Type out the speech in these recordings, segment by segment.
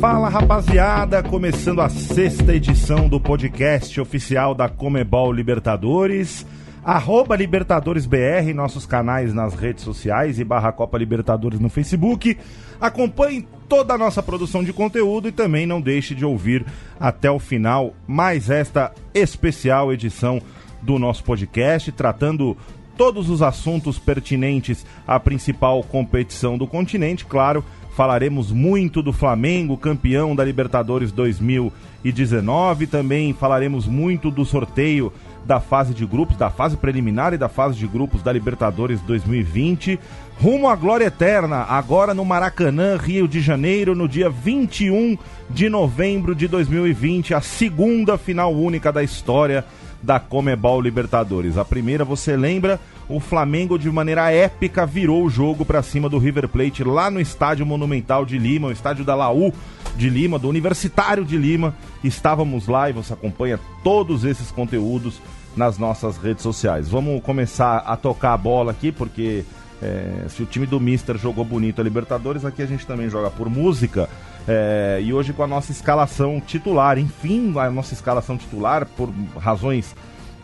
Fala rapaziada, começando a sexta edição do podcast oficial da Comebol Libertadores. Arroba LibertadoresBR, nossos canais nas redes sociais e barra Copa Libertadores no Facebook. Acompanhe toda a nossa produção de conteúdo e também não deixe de ouvir até o final mais esta especial edição do nosso podcast, tratando todos os assuntos pertinentes à principal competição do continente, claro falaremos muito do Flamengo, campeão da Libertadores 2019. Também falaremos muito do sorteio da fase de grupos, da fase preliminar e da fase de grupos da Libertadores 2020. Rumo à glória eterna, agora no Maracanã, Rio de Janeiro, no dia 21 de novembro de 2020, a segunda final única da história da Comebol Libertadores. A primeira, você lembra, o Flamengo de maneira épica virou o jogo para cima do River Plate lá no Estádio Monumental de Lima, o estádio da Laú de Lima, do Universitário de Lima. Estávamos lá e você acompanha todos esses conteúdos nas nossas redes sociais. Vamos começar a tocar a bola aqui, porque é, se o time do Mister jogou bonito a Libertadores, aqui a gente também joga por música. É, e hoje com a nossa escalação titular, enfim, a nossa escalação titular, por razões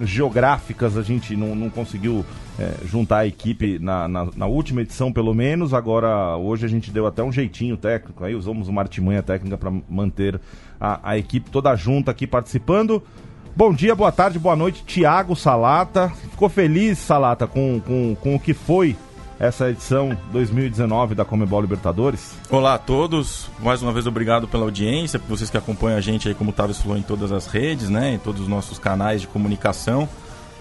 geográficas, a gente não, não conseguiu é, juntar a equipe na, na, na, última edição, pelo menos. Agora, hoje a gente deu até um jeitinho técnico, aí usamos uma artimanha técnica para manter a, a equipe toda junta aqui participando. Bom dia, boa tarde, boa noite, Tiago Salata. Ficou feliz, Salata, com, com, com o que foi essa edição 2019 da Comebol Libertadores. Olá a todos, mais uma vez obrigado pela audiência, por vocês que acompanham a gente aí, como o Tavis falou, em todas as redes, né, em todos os nossos canais de comunicação.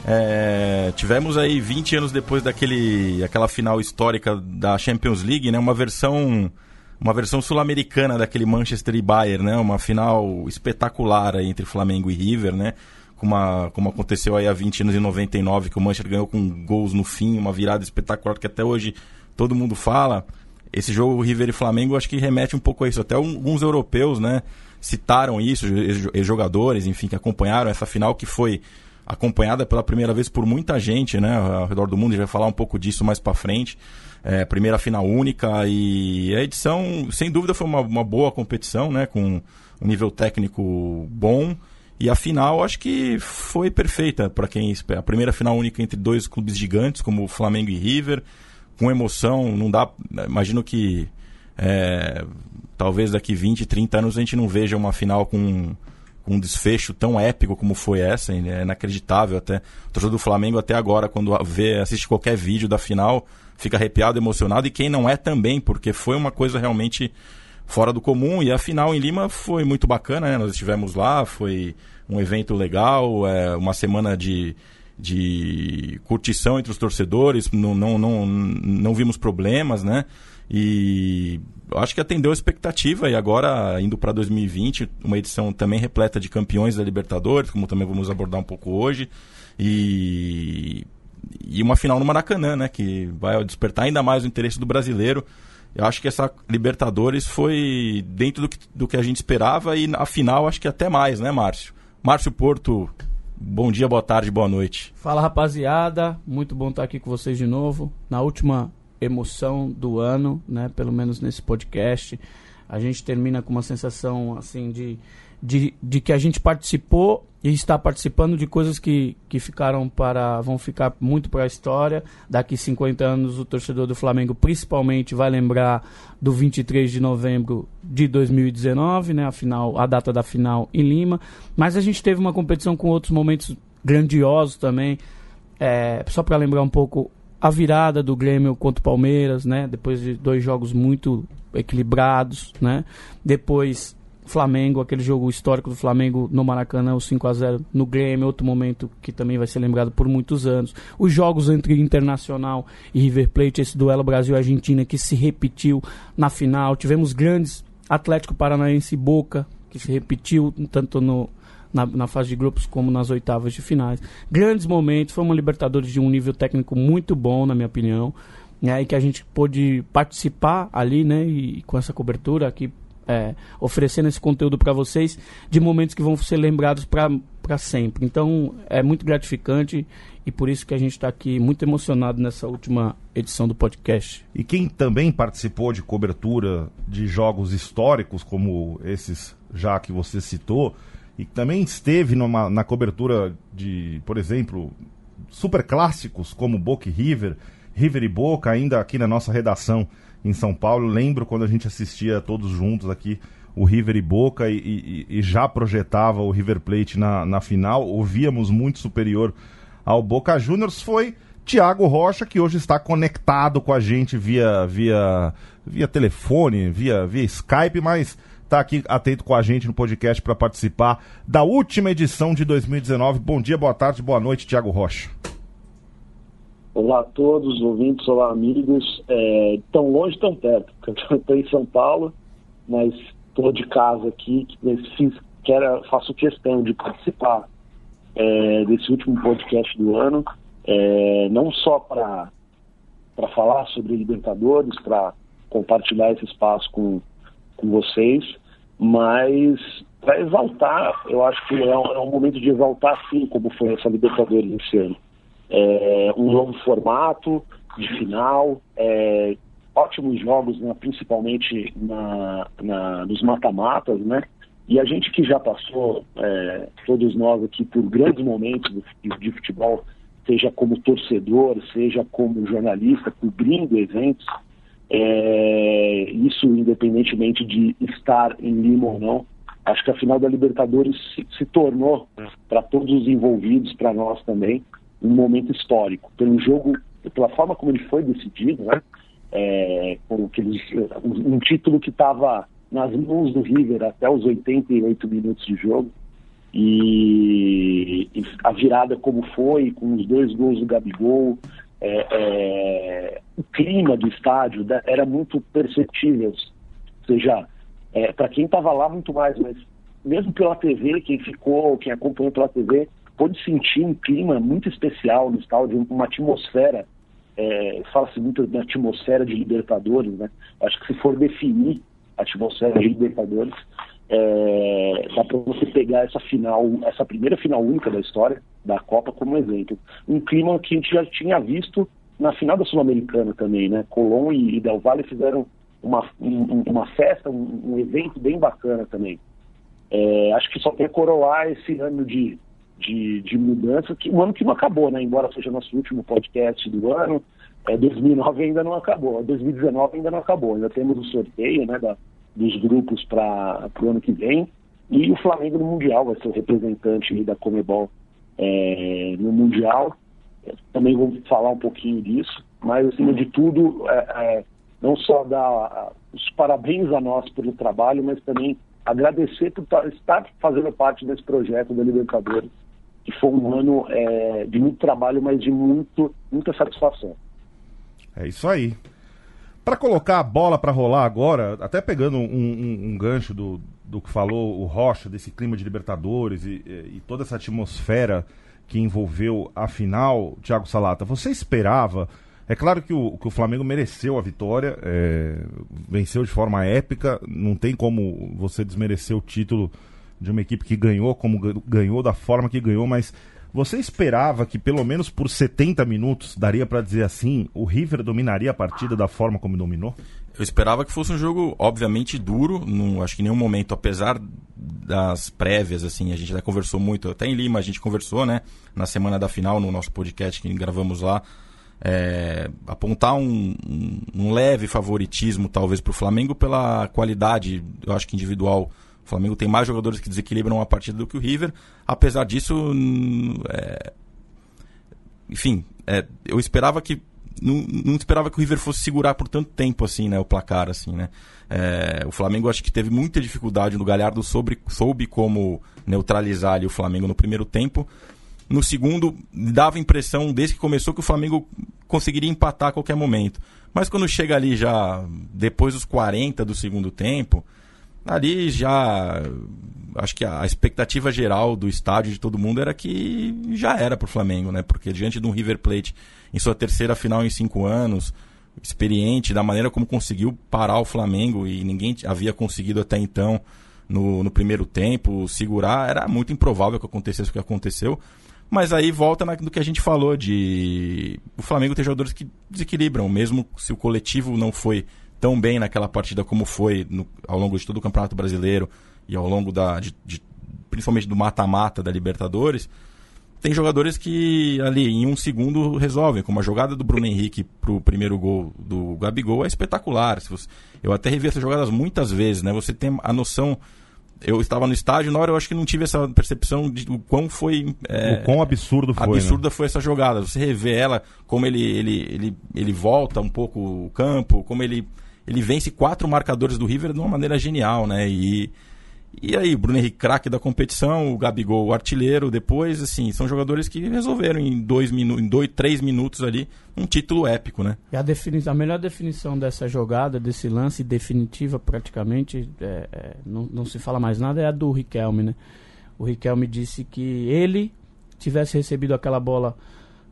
É, tivemos aí 20 anos depois daquele, aquela final histórica da Champions League, né, uma versão uma versão sul-americana daquele Manchester e Bayern, né, uma final espetacular entre Flamengo e River, né, como, a, como aconteceu aí há 20 anos em 99, que o Manchester ganhou com gols no fim, uma virada espetacular que até hoje todo mundo fala. Esse jogo River e Flamengo acho que remete um pouco a isso. Até alguns europeus, né, citaram isso, jogadores, enfim, que acompanharam essa final que foi acompanhada pela primeira vez por muita gente, né, ao redor do mundo. A gente vai falar um pouco disso mais para frente. É, primeira final única e a edição, sem dúvida, foi uma, uma boa competição, né, com um nível técnico bom. E a final acho que foi perfeita para quem espera. A primeira final única entre dois clubes gigantes, como Flamengo e River, com emoção. Não dá. Imagino que é, talvez daqui 20, 30 anos a gente não veja uma final com, com um desfecho tão épico como foi essa. É inacreditável até. O torcedor do Flamengo até agora, quando vê, assiste qualquer vídeo da final, fica arrepiado, emocionado. E quem não é também, porque foi uma coisa realmente fora do comum. E a final em Lima foi muito bacana, né? Nós estivemos lá, foi um evento legal, é, uma semana de, de curtição entre os torcedores, não, não, não, não vimos problemas, né? E acho que atendeu a expectativa e agora, indo para 2020, uma edição também repleta de campeões da Libertadores, como também vamos abordar um pouco hoje. E, e uma final no Maracanã, né? Que vai despertar ainda mais o interesse do brasileiro. Eu acho que essa Libertadores foi dentro do que, do que a gente esperava e a final acho que até mais, né, Márcio? Márcio Porto, bom dia, boa tarde, boa noite. Fala rapaziada, muito bom estar aqui com vocês de novo. Na última emoção do ano, né? Pelo menos nesse podcast. A gente termina com uma sensação assim de de, de que a gente participou e está participando de coisas que, que ficaram para vão ficar muito para a história. Daqui 50 anos o torcedor do Flamengo principalmente vai lembrar do 23 de novembro de 2019, né, a final, a data da final em Lima, mas a gente teve uma competição com outros momentos grandiosos também. É, só para lembrar um pouco a virada do Grêmio contra o Palmeiras, né, depois de dois jogos muito equilibrados, né? Depois Flamengo, aquele jogo histórico do Flamengo no Maracanã, o 5 a 0 no Grêmio, outro momento que também vai ser lembrado por muitos anos. Os jogos entre Internacional e River Plate, esse duelo Brasil-Argentina que se repetiu na final. Tivemos grandes Atlético Paranaense e Boca, que se repetiu tanto no, na, na, fase de grupos como nas oitavas de finais. Grandes momentos, foi uma Libertadores de um nível técnico muito bom, na minha opinião. Né, e que a gente pôde participar ali, né, e com essa cobertura aqui é, oferecendo esse conteúdo para vocês de momentos que vão ser lembrados para para sempre. Então é muito gratificante e por isso que a gente está aqui muito emocionado nessa última edição do podcast. E quem também participou de cobertura de jogos históricos, como esses já que você citou, e também esteve numa, na cobertura de, por exemplo, super clássicos como Boca e River, River e Boca, ainda aqui na nossa redação em São Paulo. Lembro quando a gente assistia todos juntos aqui o River e Boca e, e, e já projetava o River Plate na, na final, ouvíamos muito superior ao Boca Juniors, foi Tiago Rocha, que hoje está conectado com a gente via, via, via telefone, via, via Skype, mas está aqui atento com a gente no podcast para participar da última edição de 2019. Bom dia, boa tarde, boa noite, Tiago Rocha. Olá a todos, ouvintes, olá amigos. É, tão longe, tão perto, eu estou em São Paulo, mas estou de casa aqui, fiz, quero, faço questão de participar é, desse último podcast do ano, é, não só para falar sobre Libertadores, para compartilhar esse espaço com, com vocês, mas para exaltar, eu acho que é um, é um, momento de exaltar sim como foi essa Libertadores esse ano. É, um novo formato de final, é, ótimos jogos, né, principalmente na, na, nos mata-matas, né? E a gente que já passou, é, todos nós aqui, por grandes momentos de futebol, seja como torcedor, seja como jornalista, cobrindo eventos, é, isso independentemente de estar em Lima ou não, acho que a final da Libertadores se, se tornou, para todos os envolvidos, para nós também, um momento histórico. Pelo jogo, pela forma como ele foi decidido, né? É, com aqueles, um título que estava nas mãos do River até os 88 minutos de jogo. E, e a virada como foi, com os dois gols do Gabigol, é, é, o clima do estádio era muito perceptível. Ou seja, é, para quem estava lá, muito mais, mas mesmo pela TV, quem ficou, quem acompanhou pela TV, pôde sentir um clima muito especial no estádio, uma atmosfera. É, Fala-se muito da atmosfera de Libertadores, né? Acho que se for definir atmosfera de Libertadores. É, dá para você pegar essa final, essa primeira final única da história da Copa como exemplo. Um clima que a gente já tinha visto na final da Sul-Americana também, né? Colón e, Del Valle fizeram uma, um, uma festa, um, um, evento bem bacana também. É, acho que só tem coroar esse ano de, de, de, mudança, que um ano que não acabou, né? Embora seja nosso último podcast do ano, é, 2009 ainda não acabou, 2019 ainda não acabou, ainda temos o sorteio né, da, dos grupos para o ano que vem e o Flamengo no Mundial vai ser o representante da Comebol é, no Mundial. também vou falar um pouquinho disso, mas acima de tudo, é, é, não só dar os parabéns a nós pelo trabalho, mas também agradecer por estar fazendo parte desse projeto da Libertadores, que foi um ano é, de muito trabalho, mas de muito, muita satisfação. É isso aí. Para colocar a bola para rolar agora, até pegando um, um, um, gancho do, do que falou o Rocha, desse clima de Libertadores e, e, toda essa atmosfera que envolveu a final, Thiago Salata, você esperava? É claro que o, que o Flamengo mereceu a vitória, é, venceu de forma épica, não tem como você desmerecer o título de uma equipe que ganhou, como ganhou, da forma que ganhou, mas você esperava que pelo menos por 70 minutos, daria para dizer assim, o River dominaria a partida da forma como dominou? Eu esperava que fosse um jogo, obviamente, duro. Não, acho que em nenhum momento, apesar das prévias, assim, a gente já conversou muito. Até em Lima a gente conversou, né? Na semana da final, no nosso podcast que gravamos lá. É, apontar um, um, um, leve favoritismo, talvez, para o Flamengo pela qualidade, eu acho que individual o Flamengo tem mais jogadores que desequilibram a partida do que o River. Apesar disso, é... enfim, é... eu esperava que não, não, esperava que o River fosse segurar por tanto tempo assim, né, o placar assim, né? É... o Flamengo acho que teve muita dificuldade no Galhardo sobre soube como neutralizar ali o Flamengo no primeiro tempo. No segundo, dava a impressão, desde que começou, que o Flamengo conseguiria empatar a qualquer momento. Mas quando chega ali já depois dos 40 do segundo tempo, ali já acho que a expectativa geral do estádio de todo mundo era que já era para o Flamengo, né? Porque diante de um River Plate em sua terceira final em cinco anos, experiente da maneira como conseguiu parar o Flamengo e ninguém havia conseguido até então, no, no primeiro tempo, segurar, era muito improvável que acontecesse o que aconteceu. Mas aí volta no que a gente falou de o Flamengo ter jogadores que desequilibram, mesmo se o coletivo não foi tão bem naquela partida como foi no, ao longo de todo o Campeonato Brasileiro e ao longo da de, de, principalmente do mata-mata da Libertadores. Tem jogadores que ali em um segundo resolvem, como a jogada do Bruno Henrique pro primeiro gol do Gabigol é espetacular. Eu até revi essas jogadas muitas vezes, né? Você tem a noção eu estava no estádio, na hora eu acho que não tive essa percepção de o quão foi. É, o quão absurdo foi. Absurda né? foi essa jogada. Você revê ela, como ele, ele, ele, ele volta um pouco o campo, como ele, ele vence quatro marcadores do River de uma maneira genial, né? E e aí, Bruno Henrique, craque da competição, o Gabigol, o artilheiro, depois, assim, são jogadores que resolveram em dois minutos, em dois, três minutos ali, um título épico, né? E a, a melhor definição dessa jogada, desse lance definitiva praticamente, é, é, não, não se fala mais nada, é a do Riquelme, né? O Riquelme disse que ele tivesse recebido aquela bola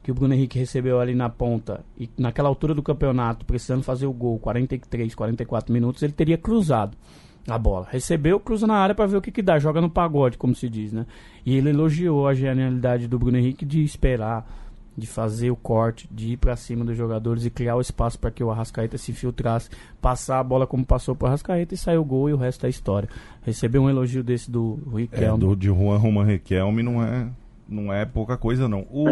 que o Bruno Henrique recebeu ali na ponta e naquela altura do campeonato, precisando fazer o gol, 43, 44 minutos, ele teria cruzado a bola. Recebeu, cruza na área para ver o que, que dá. Joga no pagode, como se diz, né? E ele elogiou a genialidade do Bruno Henrique de esperar, de fazer o corte, de ir para cima dos jogadores e criar o espaço para que o Arrascaeta se filtrasse, passar a bola como passou para o Arrascaeta e saiu o gol e o resto é história. Recebeu um elogio desse do Riquelme. É, do, de Juan Roman Riquelme não é, não é pouca coisa, não. O...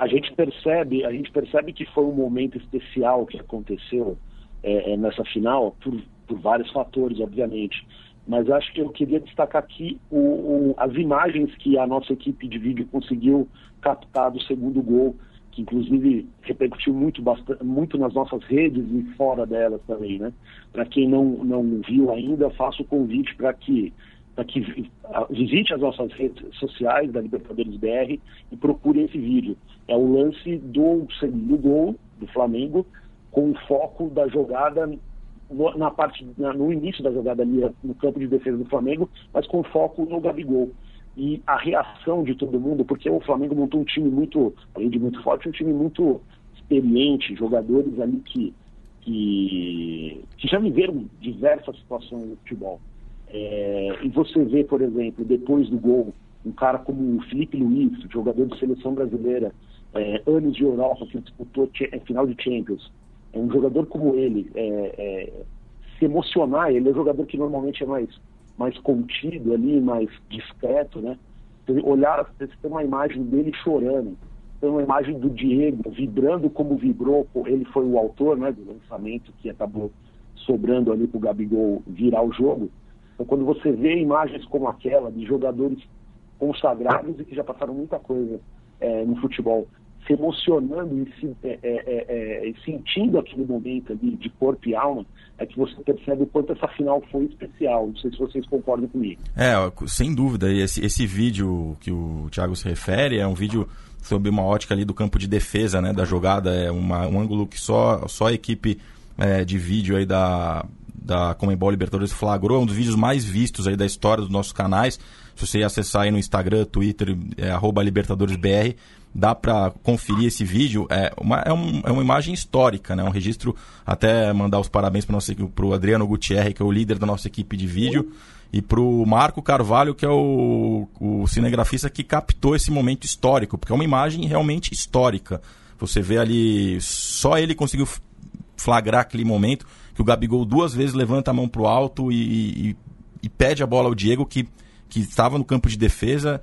A gente percebe, a gente percebe que foi um momento especial que aconteceu é, é nessa final por por vários fatores, obviamente. Mas acho que eu queria destacar aqui o, o, as imagens que a nossa equipe de vídeo conseguiu captar do segundo gol, que inclusive repercutiu muito, bastante, muito nas nossas redes e fora delas também, né? Para quem não, não viu ainda, faço o convite para que para que visite as nossas redes sociais da Libertadores BR e procure esse vídeo. É o lance do segundo gol do Flamengo com o foco da jogada no, na parte, na, no início da jogada ali no campo de defesa do Flamengo, mas com foco no Gabigol. E a reação de todo mundo, porque o Flamengo montou um time muito, além de muito forte, um time muito experiente, jogadores ali que, que, que já viveram diversas situações no futebol. É, e você vê, por exemplo, depois do gol, um cara como o Felipe Luiz, jogador de seleção brasileira, é, anos de Europa, que disputou é, final de Champions, é um jogador como ele é, é, se emocionar, ele é um jogador que normalmente é mais, mais contido ali, mais discreto, né? olhar, você tem uma imagem dele chorando, tem uma imagem do Diego vibrando como vibrou, ele foi o autor né, do lançamento que acabou sobrando ali para o Gabigol virar o jogo. Então, quando você vê imagens como aquela de jogadores consagrados e que já passaram muita coisa é, no futebol, se emocionando e se, é, é, é, é, sentindo aquele momento ali de corpo e alma, é que você percebe o quanto essa final foi especial. Não sei se vocês concordam comigo. É, sem dúvida. Esse, esse vídeo que o Thiago se refere é um vídeo sobre uma ótica ali do campo de defesa, né, da jogada. É uma, um ângulo que só, só a equipe é, de vídeo aí da, da Comembol Libertadores flagrou. É um dos vídeos mais vistos aí da história dos nossos canais. Se você acessar aí no Instagram, Twitter, é, arroba LibertadoresBR, dá para conferir esse vídeo. É uma, é, um, é uma imagem histórica, né? Um registro, até mandar os parabéns para o Adriano Gutierrez, que é o líder da nossa equipe de vídeo, e para o Marco Carvalho, que é o, o cinegrafista que captou esse momento histórico, porque é uma imagem realmente histórica. Você vê ali, só ele conseguiu flagrar aquele momento que o Gabigol duas vezes levanta a mão para o alto e, e, e pede a bola ao Diego, que, que estava no campo de defesa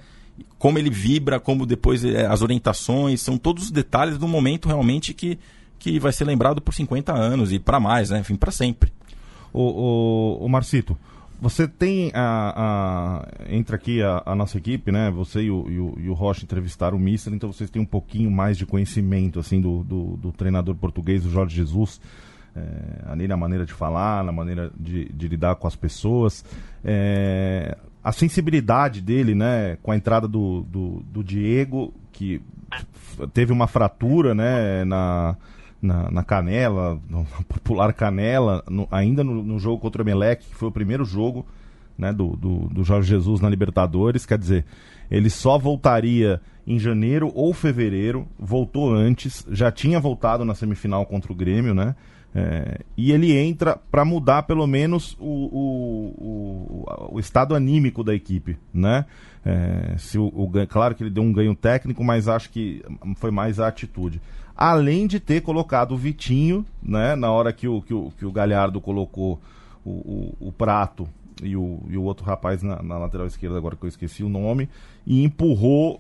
como ele vibra, como depois é, as orientações, são todos os detalhes do momento realmente que, que vai ser lembrado por 50 anos e para mais, né? Enfim, para sempre. O, o, o, Marcito, você tem a, a entra aqui a, a, nossa equipe, né? Você e o, e o, e o Rocha entrevistaram o Mister, então vocês têm um pouquinho mais de conhecimento assim do, do, do treinador português, o Jorge Jesus. É, ali na maneira de falar, na maneira de, de lidar com as pessoas. É, a sensibilidade dele, né, com a entrada do, do, do Diego, que teve uma fratura, né, na, na, na canela, na popular canela, no, ainda no, no, jogo contra o Emelec, que foi o primeiro jogo, né, do, do, do Jorge Jesus na Libertadores, quer dizer, ele só voltaria em janeiro ou fevereiro, voltou antes, já tinha voltado na semifinal contra o Grêmio, né, É, e ele entra para mudar pelo menos o, o, o, o, estado anímico da equipe, né? É, se o, o, claro que ele deu um ganho técnico, mas acho que foi mais a atitude. Além de ter colocado o Vitinho, né? Na hora que o, que o, que o Galhardo colocou o, o, o prato e o, e o outro rapaz na, na lateral esquerda, agora que eu esqueci o nome, e empurrou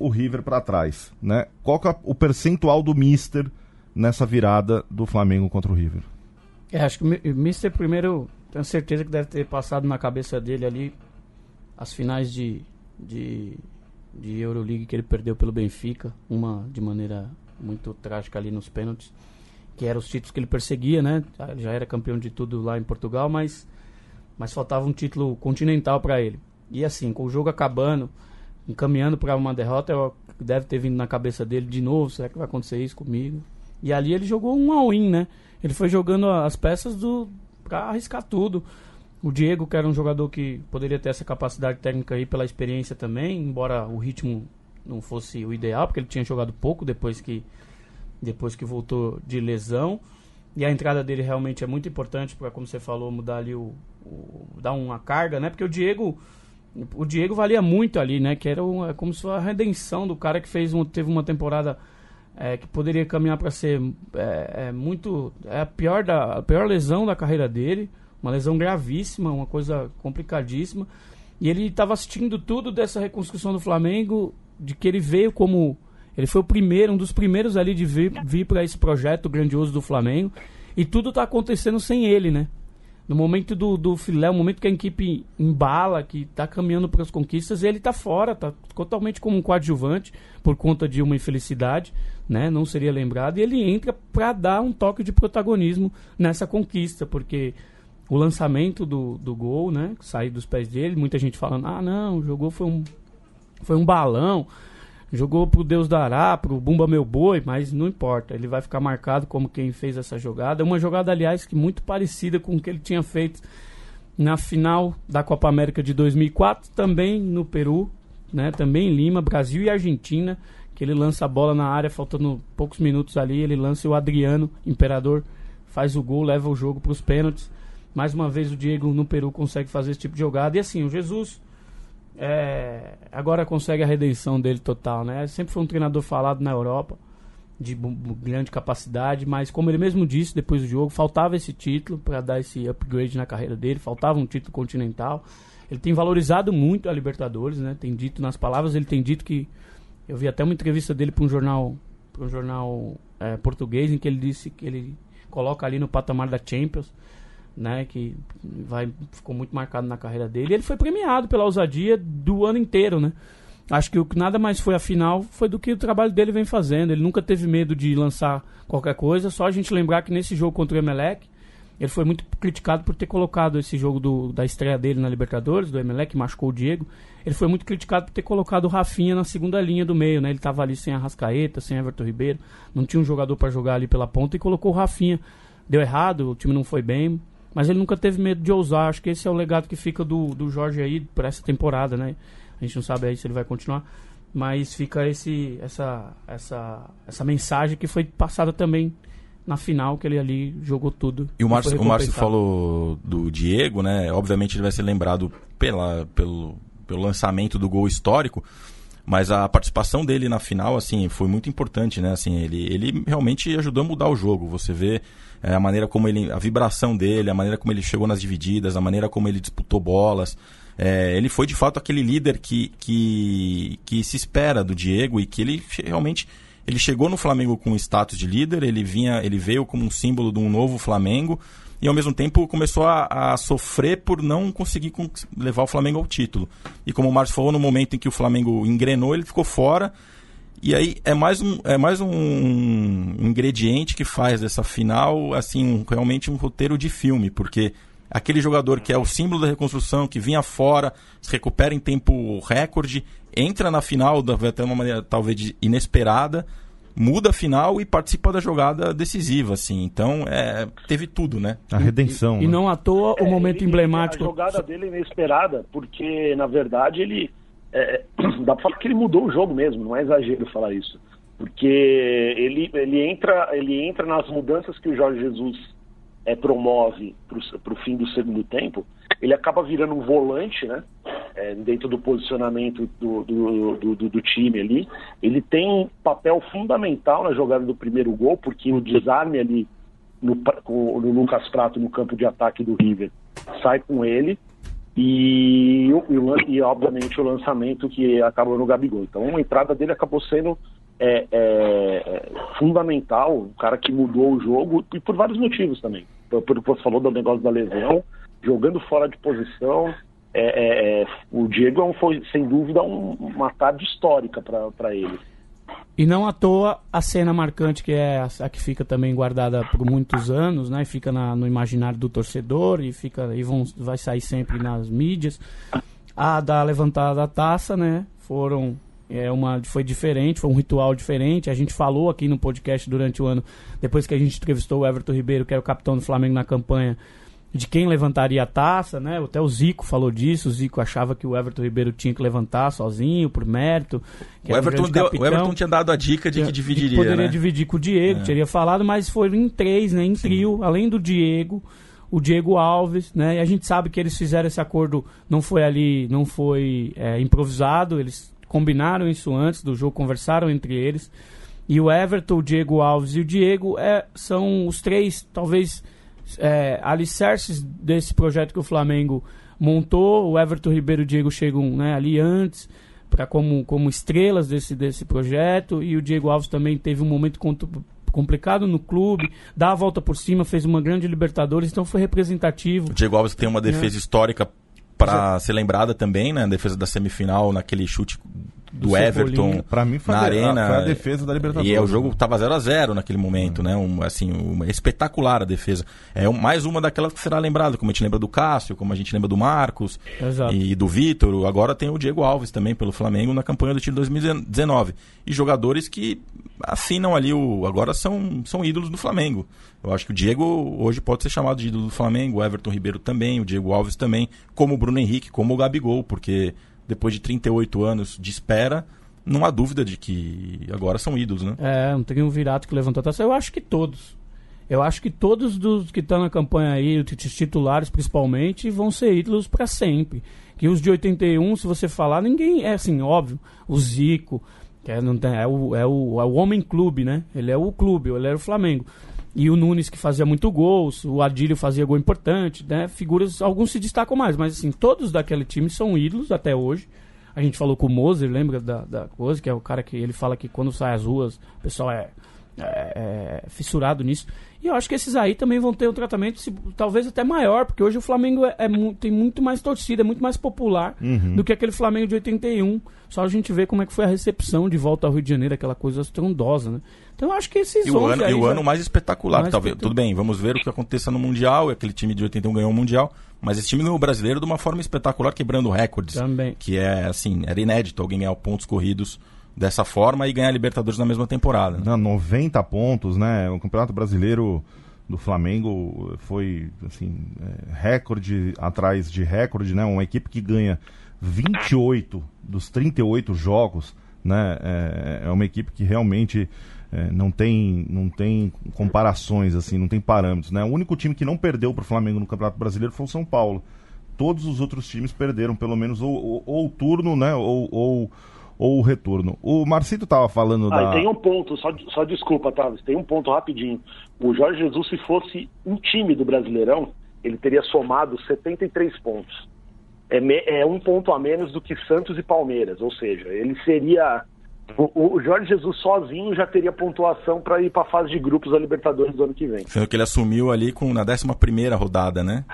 o River para trás, né? Qual que é o percentual do Mister nessa virada do Flamengo contra o River? É, acho que o Mister primeiro, tenho certeza que deve ter passado na cabeça dele ali as finais de, de, de Euroleague que ele perdeu pelo Benfica, uma de maneira muito trágica ali nos pênaltis, que eram os títulos que ele perseguia, né? Já era campeão de tudo lá em Portugal, mas, mas faltava um título continental para ele. E assim, com o jogo acabando, encaminhando para uma derrota, deve ter vindo na cabeça dele de novo, será que vai acontecer isso comigo? E ali ele jogou um all-in, né? Ele foi jogando as peças do para arriscar tudo. O Diego, que era um jogador que poderia ter essa capacidade técnica aí pela experiência também, embora o ritmo não fosse o ideal, porque ele tinha jogado pouco depois que depois que voltou de lesão. E a entrada dele realmente é muito importante para, como você falou, mudar ali o, o, dar uma carga, né? Porque o Diego o Diego valia muito ali, né? Que era um, é como se fosse a redenção do cara que fez um, teve uma temporada é, que poderia caminhar para ser é, é, muito é a pior da a pior lesão da carreira dele, uma lesão gravíssima, uma coisa complicadíssima. E ele estava assistindo tudo dessa reconstrução do Flamengo, de que ele veio como ele foi o primeiro, um dos primeiros ali de vir, vir para esse projeto grandioso do Flamengo. E tudo está acontecendo sem ele, né? No momento do, do filé, o momento que a equipe embala, que está caminhando para as conquistas, ele está fora, está totalmente como um coadjuvante por conta de uma infelicidade, né? Não seria lembrado. E ele entra para dar um toque de protagonismo nessa conquista, porque o lançamento do, do gol, né? Sair dos pés dele, muita gente falando, ah, não, jogou foi um, foi um balão jogou pro Deus dará, pro Bumba Meu Boi, mas não importa, ele vai ficar marcado como quem fez essa jogada. Uma jogada, aliás, que muito parecida com o que ele tinha feito na final da Copa América de 2004, também no Peru, né, também em Lima, Brasil e Argentina, que ele lança a bola na área, faltando poucos minutos ali, ele lança o Adriano, Imperador, faz o gol, leva o jogo para os pênaltis. Mais uma vez o Diego no Peru consegue fazer esse tipo de jogada. E assim, o Jesus é, agora consegue a redenção dele total, né? Sempre foi um treinador falado na Europa, de grande capacidade, mas como ele mesmo disse depois do jogo, faltava esse título para dar esse upgrade na carreira dele, faltava um título continental. Ele tem valorizado muito a Libertadores, né? Tem dito nas palavras, ele tem dito que eu vi até uma entrevista dele para um jornal, para um jornal é, português em que ele disse que ele coloca ali no patamar da Champions né, que vai, ficou muito marcado na carreira dele. Ele foi premiado pela ousadia do ano inteiro, né? Acho que o que nada mais foi a final foi do que o trabalho dele vem fazendo. Ele nunca teve medo de lançar qualquer coisa. Só a gente lembrar que nesse jogo contra o Emelec, ele foi muito criticado por ter colocado esse jogo do, da estreia dele na Libertadores, do Emelec, machucou o Diego. Ele foi muito criticado por ter colocado o Rafinha na segunda linha do meio, né? Ele estava ali sem a Rascaeta, sem Everton Ribeiro, não tinha um jogador para jogar ali pela ponta e colocou o Rafinha. Deu errado, o time não foi bem, mas ele nunca teve medo de ousar. Acho que esse é o legado que fica do, do Jorge aí para essa temporada, né? A gente não sabe aí se ele vai continuar. Mas fica esse, essa, essa, essa mensagem que foi passada também na final, que ele ali jogou tudo. E o Márcio, o Márcio falou do Diego, né? Obviamente ele vai ser lembrado pela, pelo, pelo lançamento do gol histórico. Mas a participação dele na final, assim, foi muito importante, né? Assim, ele, ele realmente ajudou a mudar o jogo. Você vê é, a maneira como ele, a vibração dele, a maneira como ele chegou nas divididas, a maneira como ele disputou bolas. É, ele foi de fato aquele líder que, que, que se espera do Diego e que ele realmente ele chegou no Flamengo com status de líder, ele vinha, ele veio como um símbolo de um novo Flamengo e ao mesmo tempo começou a, a sofrer por não conseguir levar o Flamengo ao título. E como o Márcio falou, no momento em que o Flamengo engrenou, ele ficou fora e aí é mais um, é mais um ingrediente que faz dessa final, assim, um, realmente um roteiro de filme, porque aquele jogador que é o símbolo da reconstrução, que vinha fora, se recupera em tempo recorde, entra na final da, até uma maneira talvez inesperada, muda a final e participa da jogada decisiva, assim. Então, é, teve tudo, né? A redenção. E, né? e não à toa o é, momento ele, emblemático. A jogada dele é inesperada, porque na verdade ele é, dá para falar que ele mudou o jogo mesmo, não é exagero falar isso. Porque ele, ele, entra, ele entra nas mudanças que o Jorge Jesus é, promove para o fim do segundo tempo, ele acaba virando um volante, né? É, dentro do posicionamento do, do, do, do, time ali. Ele tem papel fundamental na jogada do primeiro gol, porque o desarme ali no, no Lucas Prato no campo de ataque do River sai com ele. E, e, e, obviamente o lançamento que acabou no Gabigol. Então a entrada dele acabou sendo é, é, fundamental, um cara que mudou o jogo e por vários motivos também. Por, por você falou do negócio da lesão, jogando fora de posição. É, é, é o Diego é foi, sem dúvida, um, uma tarde histórica para ele. E não à toa a cena marcante que é a, que fica também guardada por muitos anos, né? Fica na, no imaginário do torcedor e fica e vão, vai sair sempre nas mídias. A da levantada da taça, né? Foram é uma foi diferente, foi um ritual diferente. A gente falou aqui no podcast durante o ano, depois que a gente entrevistou o Everton Ribeiro, que era o capitão do Flamengo na campanha, de quem levantaria a taça, né? Até o Zico falou disso. O Zico achava que o Everton Ribeiro tinha que levantar sozinho, por mérito. O Everton, deu, o Everton tinha dado a dica de que dividiria. Que poderia né? dividir com o Diego, é. teria falado, mas foi em três, né? Em Sim. trio, além do Diego, o Diego Alves, né? E a gente sabe que eles fizeram esse acordo, não foi ali, não foi é, improvisado, eles combinaram isso antes do jogo, conversaram entre eles. E o Everton, o Diego Alves e o Diego é, são os três, talvez é, alicerces desse projeto que o Flamengo montou. O Everton Ribeiro e o Diego chegam né, ali antes para como, como estrelas desse, desse projeto e o Diego Alves também teve um momento complicado no clube, dá a volta por cima, fez uma grande Libertadores, então foi representativo. O Diego Alves tem uma defesa é. histórica para ser lembrada também, né? Defesa da semifinal, naquele chute do, do Everton para mim foi na a, arena foi a defesa da Libertadores. E é, o jogo tava 0 a 0 naquele momento, né? Um, assim, uma, espetacular a defesa. É um, mais uma daquelas que será lembrada, como a gente lembra do Cássio, como a gente lembra do Marcos Exato. e do Vitor. Agora tem o Diego Alves também pelo Flamengo na campanha do time 2019. E jogadores que assinam ali o agora são são ídolos do Flamengo. Eu acho que o Diego hoje pode ser chamado de ídolo do Flamengo, o Everton Ribeiro também, o Diego Alves também, como o Bruno Henrique, como o Gabigol, porque depois de 38 anos de espera, não há dúvida de que agora são ídolos, né? É, não tem um Virato que levantou a taça. Eu acho que todos. Eu acho que todos dos que estão na campanha aí, os titulares principalmente, vão ser ídolos para sempre. Que os de 81, se você falar, ninguém. É assim, óbvio. O Zico, que é, não tem, é, o, é, o, é o homem clube, né? Ele é o clube, ele era o Flamengo. E o Nunes que fazia muito gols, o Adílio fazia gol importante, né? Figuras, alguns se destacam mais, mas assim, todos daquele time são ídolos até hoje. A gente falou com o Moser, lembra da, da coisa, que é o cara que ele fala que quando sai às ruas, o pessoal é, é, é fissurado nisso. E eu acho que esses aí também vão ter um tratamento se, talvez até maior, porque hoje o Flamengo é, é tem muito mais torcida, é muito mais popular uhum. do que aquele Flamengo de 81. Só a gente vê como é que foi a recepção de volta ao Rio de Janeiro, aquela coisa estrondosa, né? Então eu acho que esses e o ano, E o já... ano mais espetacular, mais talvez. Tudo bem, vamos ver o que aconteça no Mundial. Aquele time de 81 ganhou o Mundial. Mas esse time ganhou o brasileiro de uma forma espetacular, quebrando recordes. Também. Que é, assim, era inédito alguém ganhar pontos corridos dessa forma e ganhar a Libertadores na mesma temporada. Né? 90 pontos, né? O Campeonato Brasileiro do Flamengo foi, assim, é, recorde atrás de recorde, né? Uma equipe que ganha 28 dos 38 jogos, né? É, é uma equipe que realmente é, não tem não tem comparações assim, não tem parâmetros, né? O único time que não perdeu para o Flamengo no Campeonato Brasileiro foi o São Paulo. Todos os outros times perderam pelo menos ou, ou, ou o turno, né? Ou, ou, ou, o retorno. O Marcito estava falando ah, da. tem um ponto, só, só desculpa, Tavis, tem um ponto rapidinho. O Jorge Jesus, se fosse um time do Brasileirão, ele teria somado 73 pontos. É, me, é um ponto a menos do que Santos e Palmeiras, ou seja, ele seria o, Jorge Jesus sozinho já teria pontuação para ir para a fase de grupos da Libertadores do ano que vem. Sendo que ele assumiu ali com, na 11 rodada, né?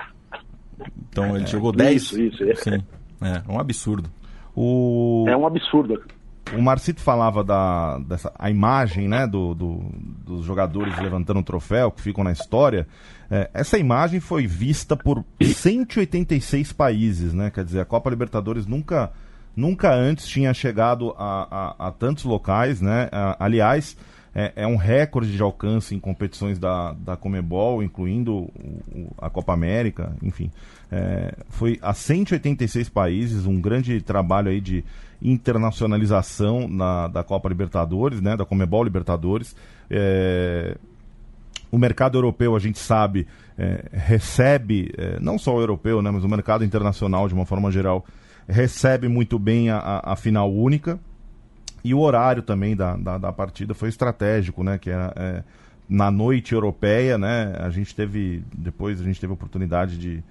Então ele é, jogou 10. Isso, isso. É. Sim. É um absurdo. O... É um absurdo. O Marcito falava da dessa, a imagem né, do, do, dos jogadores levantando o troféu, que ficam na história. É, essa imagem foi vista por 186 países, né? Quer dizer, a Copa Libertadores nunca nunca antes tinha chegado a, a, a tantos locais, né? aliás, é, é, um recorde de alcance em competições da, da Comebol, incluindo o, a Copa América, enfim. É, foi a 186 países, um grande trabalho aí de internacionalização na, da Copa Libertadores, né? Da Comebol Libertadores. É, o mercado europeu, a gente sabe, é, recebe, é, não só o europeu, né, mas o mercado internacional, de uma forma geral, recebe muito bem a, a, final única. E o horário também da, da, da, partida foi estratégico, né? Que era é, na noite europeia, né? A gente teve, depois a gente teve a oportunidade de,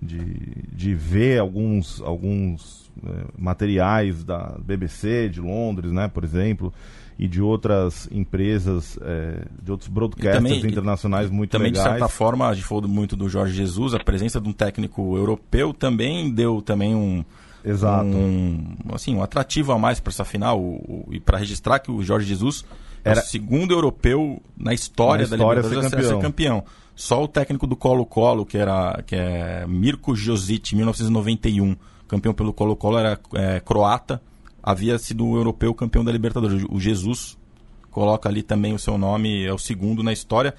de, de ver alguns, alguns é, materiais da BBC de Londres, né? Por exemplo, e de outras empresas, é, de outros broadcasters também, internacionais muito também, legais. Também, de certa forma, a gente falou muito do Jorge Jesus, a presença de um técnico europeu também deu também um... Exato. Um, assim, um atrativo a mais para essa final o, o, e para registrar que o Jorge Jesus era é o segundo europeu na história, na história da Libertadores a ser campeão. Só o técnico do Colo-Colo, que era que é Mirko Josic, 1991, campeão pelo Colo-Colo, era é, croata havia sido o europeu campeão da Libertadores. O Jesus coloca ali também o seu nome, é o segundo na história.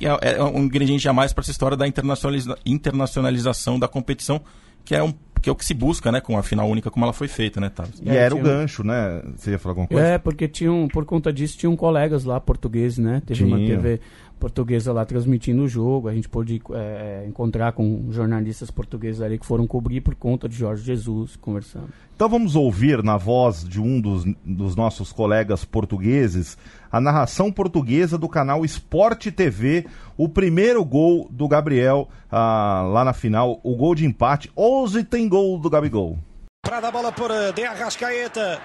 E é, é um ingrediente a mais para essa história da internacionaliza internacionalização da competição, que é um que é o que se busca, né, com a final única como ela foi feita, né, Thales? E era o gancho, né? Você ia falar alguma coisa? É, porque tinham, por conta disso, tinham colegas lá portugueses, né? Teve Tinha. uma TV portuguesa lá transmitindo o jogo. A gente pôde é, encontrar com jornalistas portugueses ali que foram cobrir por conta de Jorge Jesus, conversando. Então vamos ouvir na voz de um dos, dos nossos colegas portugueses a narração portuguesa do canal Esporte TV, o primeiro gol do Gabriel ah, lá na final, o gol de empate. Hoje tem gol do Gabigol. Para a bola por De Arrascaeta.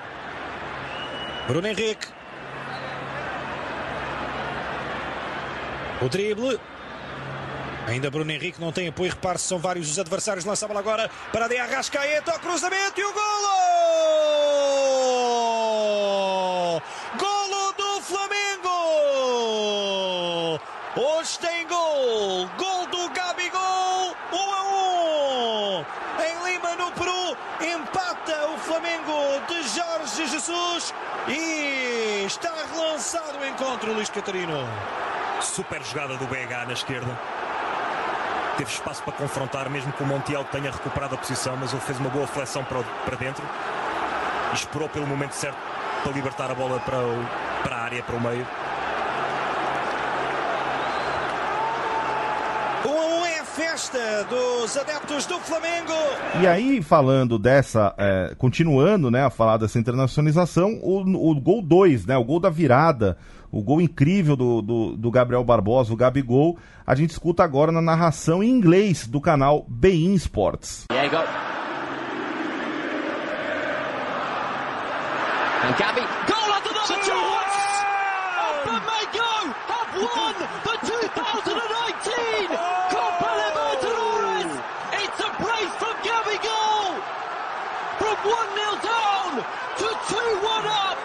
Bruno Henrique. O drible. Ainda Bruno Henrique não tem apoio. Repare-se, são vários os adversários. Lança a bola agora para De Arrascaeta. O cruzamento e o golo! Golo do Flamengo! Hoje tem gol! Gol do Gabigol! 1 a 1! Em Lima, no Peru, empata o Flamengo de Jorge Jesus e está relançado o encontro, Luís Catarino. Super jogada do BH na esquerda. Teve espaço para confrontar, mesmo que o Montiel tenha recuperado a posição, mas ele fez uma boa flexão para, para dentro e esperou pelo momento certo para libertar a bola para, o, para a área, para o meio. Um é a festa dos adeptos do Flamengo. E aí, falando dessa, é, continuando né, a falar dessa internacionalização, o, o gol 2, né, o gol da virada o gol incrível do, do, do, Gabriel Barbosa, o Gabigol, a gente escuta agora na narração em inglês do canal Bein Sports. Yeah, go. And Gabi, goal after the chance! Flamengo have won 1 0 down to 2 1 up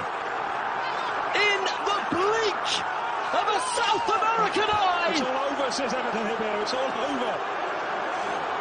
in the blink of a South American eye. It's all over, says Everton Ribeiro. It's all over.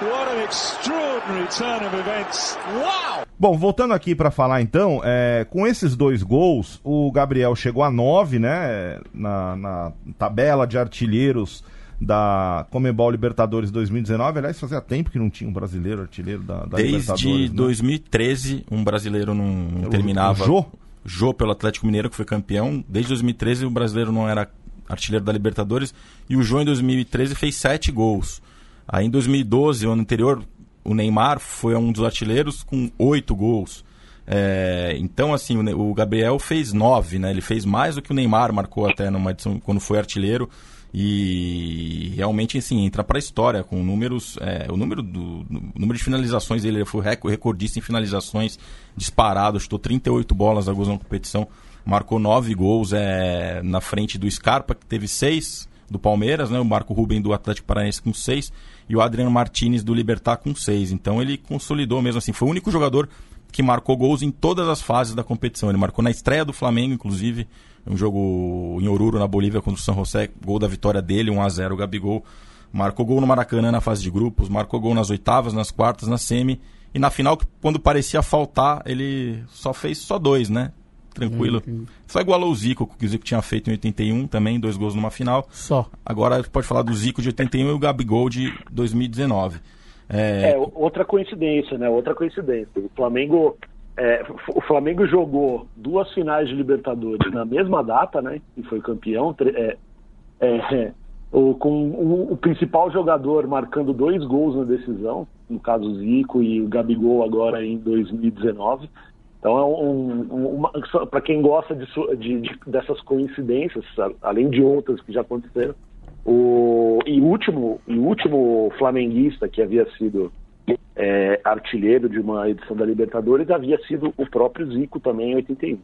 What an extraordinary turn of events. Wow! Bom, voltando aqui para falar então, é, com esses dois gols, o Gabriel chegou a 9, né, na, na tabela de artilheiros da Comebol Libertadores 2019. Aliás, fazia tempo que não tinha um brasileiro artilheiro da, da Desde Libertadores. Desde né? 2013, um brasileiro não, não terminava. O Jô? Jô pelo Atlético Mineiro, que foi campeão. Desde 2013, o brasileiro não era artilheiro da Libertadores, e o João em 2013 fez sete gols. Aí em 2012, o ano anterior, o Neymar foi um dos artilheiros com oito gols. É, então, assim, o, o, Gabriel fez nove, né? Ele fez mais do que o Neymar marcou até numa edição quando foi artilheiro. E realmente, assim, entra para a história com números. É, o número do número de finalizações ele foi recordista em finalizações disparado, chutou 38 bolas a gols na competição marcou nove gols é, na frente do Scarpa, que teve seis do Palmeiras, né? o Marco Ruben do Atlético Paranaense com seis e o Adriano Martinez do Libertar com seis. Então ele consolidou mesmo assim. Foi o único jogador que marcou gols em todas as fases da competição. Ele marcou na estreia do Flamengo, inclusive, um jogo em Oruro, na Bolívia, contra o São José, gol da vitória dele, 1 a 0 o Gabigol. Marcou gol no Maracanã na fase de grupos, marcou gol nas oitavas, nas quartas, na semi. E na final, quando parecia faltar, ele só fez só dois, né? tranquilo. Uhum. Só igualou o Zico, que o Zico tinha feito em 81 também, dois gols numa final. Só. Agora pode falar do Zico de 81 e o Gabigol de 2019. É... é outra coincidência, né? Outra coincidência. O Flamengo, é, o Flamengo jogou duas finais de Libertadores na mesma data, né? E foi campeão. É, é, o, com o, o, principal jogador marcando dois gols na decisão, no caso Zico e o Gabigol agora em 2019. Então é um, um para quem gosta de, de, de, dessas coincidências, além de outras que já aconteceram, o e último e último flamenguista que havia sido é, artilheiro de uma edição da Libertadores havia sido o próprio Zico também em 81.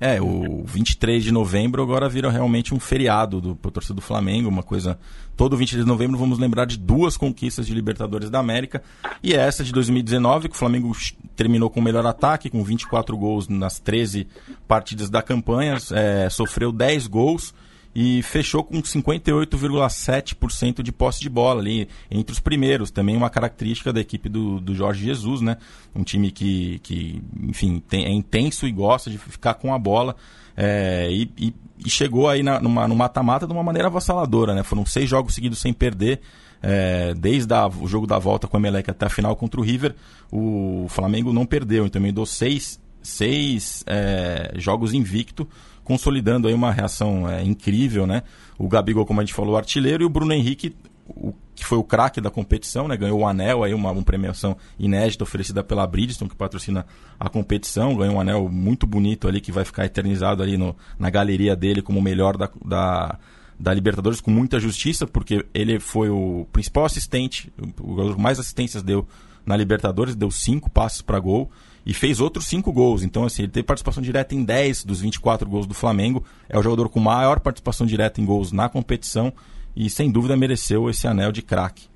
É, o 23 de novembro agora vira realmente um feriado do torcedor do Flamengo, uma coisa. Todo 23 de novembro vamos lembrar de duas conquistas de Libertadores da América. E essa de 2019, que o Flamengo terminou com o melhor ataque, com 24 gols nas 13 partidas da campanha, é, sofreu 10 gols e fechou com 58,7% de posse de bola ali entre os primeiros. Também uma característica da equipe do, do Jorge Jesus, né? Um time que, que enfim, tem, é intenso e gosta de ficar com a bola. É, e, e, e, chegou aí na, numa, no mata-mata de uma maneira avassaladora, né? Foram seis jogos seguidos sem perder. É, desde a, o jogo da volta com o Emelec até a final contra o River, o Flamengo não perdeu, então emendou seis, seis é, jogos invicto consolidando aí uma reação é, incrível, né? O Gabigol, como a gente falou, artilheiro, e o Bruno Henrique, o, que foi o craque da competição, né? Ganhou o anel aí, uma, uma premiação inédita oferecida pela Bridgestone, que patrocina a competição. Ganhou um anel muito bonito ali, que vai ficar eternizado ali no, na galeria dele como o melhor da, da, da Libertadores, com muita justiça, porque ele foi o principal assistente, o, o mais assistências deu na Libertadores, deu cinco passes para gol e fez outros cinco gols. Então, assim, ele teve participação direta em 10 dos 24 gols do Flamengo. É o jogador com maior participação direta em gols na competição e, sem dúvida, mereceu esse anel de craque.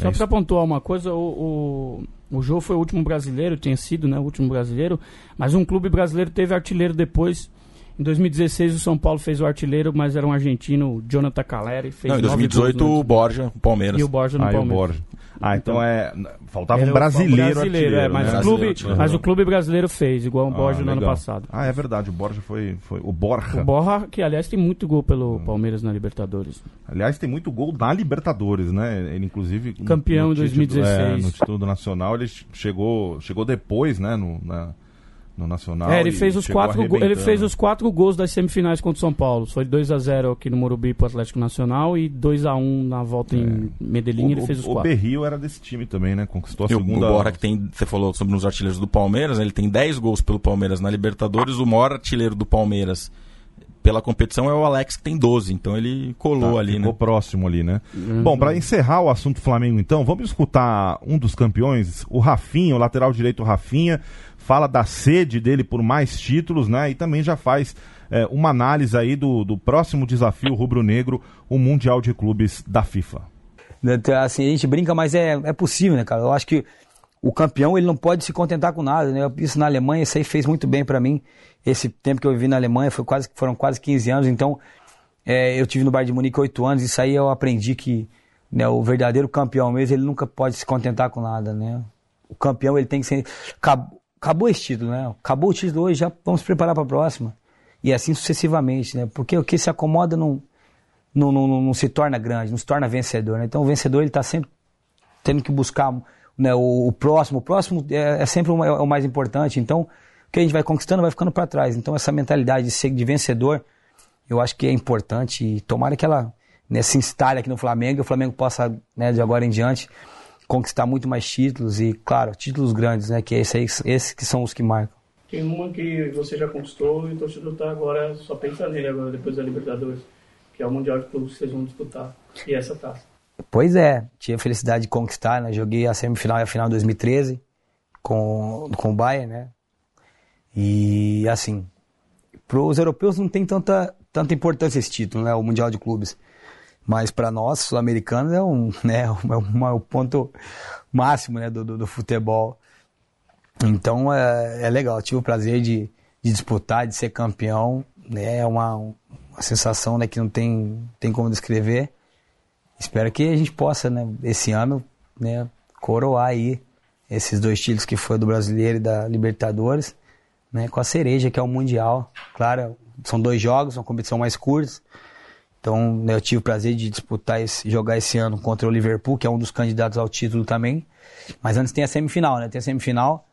Só é para pontuar uma coisa, o, o, o Jô foi o último brasileiro, tinha sido né, o último brasileiro, mas um clube brasileiro teve artilheiro depois. Em 2016 o São Paulo fez o artilheiro, mas era um argentino, Jonathan Caleri. Fez Não, em 2018 o Borja, o Palmeiras. E o Borja no ah, Palmeiras. Ah, então, então é. Faltava um brasileiro. brasileiro é, mas, né? o clube, mas o clube brasileiro fez, igual o Borja ah, no ano passado. Ah, é verdade, o Borja foi. foi o Borja. O Borja, que aliás tem muito gol pelo hum. Palmeiras na Libertadores. Aliás, tem muito gol na Libertadores, né? Ele, inclusive. Campeão em 2016. é, no título nacional, ele chegou, chegou depois, né? No, na, no Nacional. É, ele fez os quatro, ele fez os quatro gols das semifinais contra o São Paulo. Foi 2 a 0 aqui no Morumbi pro Atlético Nacional e 2 a 1 na volta é. em Medellín, o, ele fez os o, quatro. O Berrio era desse time também, né? Conquistou a e segunda. O Borra que tem, você falou sobre os artilheiros do Palmeiras, né? ele tem 10 gols pelo Palmeiras na Libertadores, o maior artilheiro do Palmeiras pela competição é o Alex que tem 12, então ele colou tá, ali, ficou né? próximo ali, né? Uhum. Bom, para encerrar o assunto Flamengo então, vamos escutar um dos campeões, o Rafinha, o lateral direito Rafinha, fala da sede dele por mais títulos, né? E também já faz é, uma análise aí do, do próximo desafio rubro-negro, o Mundial de Clubes da FIFA. Né, assim, a gente brinca, mas é, é possível, né, cara? Eu acho que o campeão ele não pode se contentar com nada, né? Isso na Alemanha, isso aí fez muito bem para mim. Esse tempo que eu vivi na Alemanha foi quase, foram quase 15 anos, então é, eu tive no Bayern de Munique 8 anos, isso aí eu aprendi que né, o verdadeiro campeão mesmo, ele nunca pode se contentar com nada, né? O campeão ele tem que ser acabou esse título, né? Acabou o título hoje, já vamos preparar para a próxima. E assim sucessivamente, né? Porque o que se acomoda não, não, não, não, se torna grande, não se torna vencedor, né? Então o vencedor ele está sempre tendo que buscar né, o, o próximo. O próximo é, é sempre o, é o, mais importante. Então o que a gente vai conquistando vai ficando para trás. Então essa mentalidade de ser de vencedor, eu acho que é importante e tomara que ela né, se instale aqui no Flamengo e o Flamengo possa, né, de agora em diante, conquistar muito mais títulos e, claro, títulos grandes, né? Que é esse aí, esses que são os que marcam. Tem uma que você já conquistou e o torcedor tá agora só pensa nele agora, depois da Libertadores, que é o Mundial de Clubes que vocês vão disputar. E essa taça. Pois é, tive a felicidade de conquistar, né? Joguei a semifinal e a final em 2013 com, com o Bayern, né? E assim, para os europeus não tem tanta, tanta importância esse título, né? O Mundial de Clubes. Mas para nós, sul-americanos, é um, né, é um, um ponto máximo né, do, do, do futebol. Então é, é, legal, tive o prazer de, de disputar, de ser campeão. Né, é uma, uma sensação né, que não tem, tem como descrever. Espero que a gente possa, né, esse ano, né, coroar aí esses dois títulos que foi do Brasileiro e da Libertadores, né, com a cereja que é o Mundial. Claro, são dois jogos, uma competição mais curta, então, né, eu tive o prazer de disputar esse, jogar esse ano contra o Liverpool, que é um dos candidatos ao título também. Mas antes tem a semifinal, né? Tem a semifinal,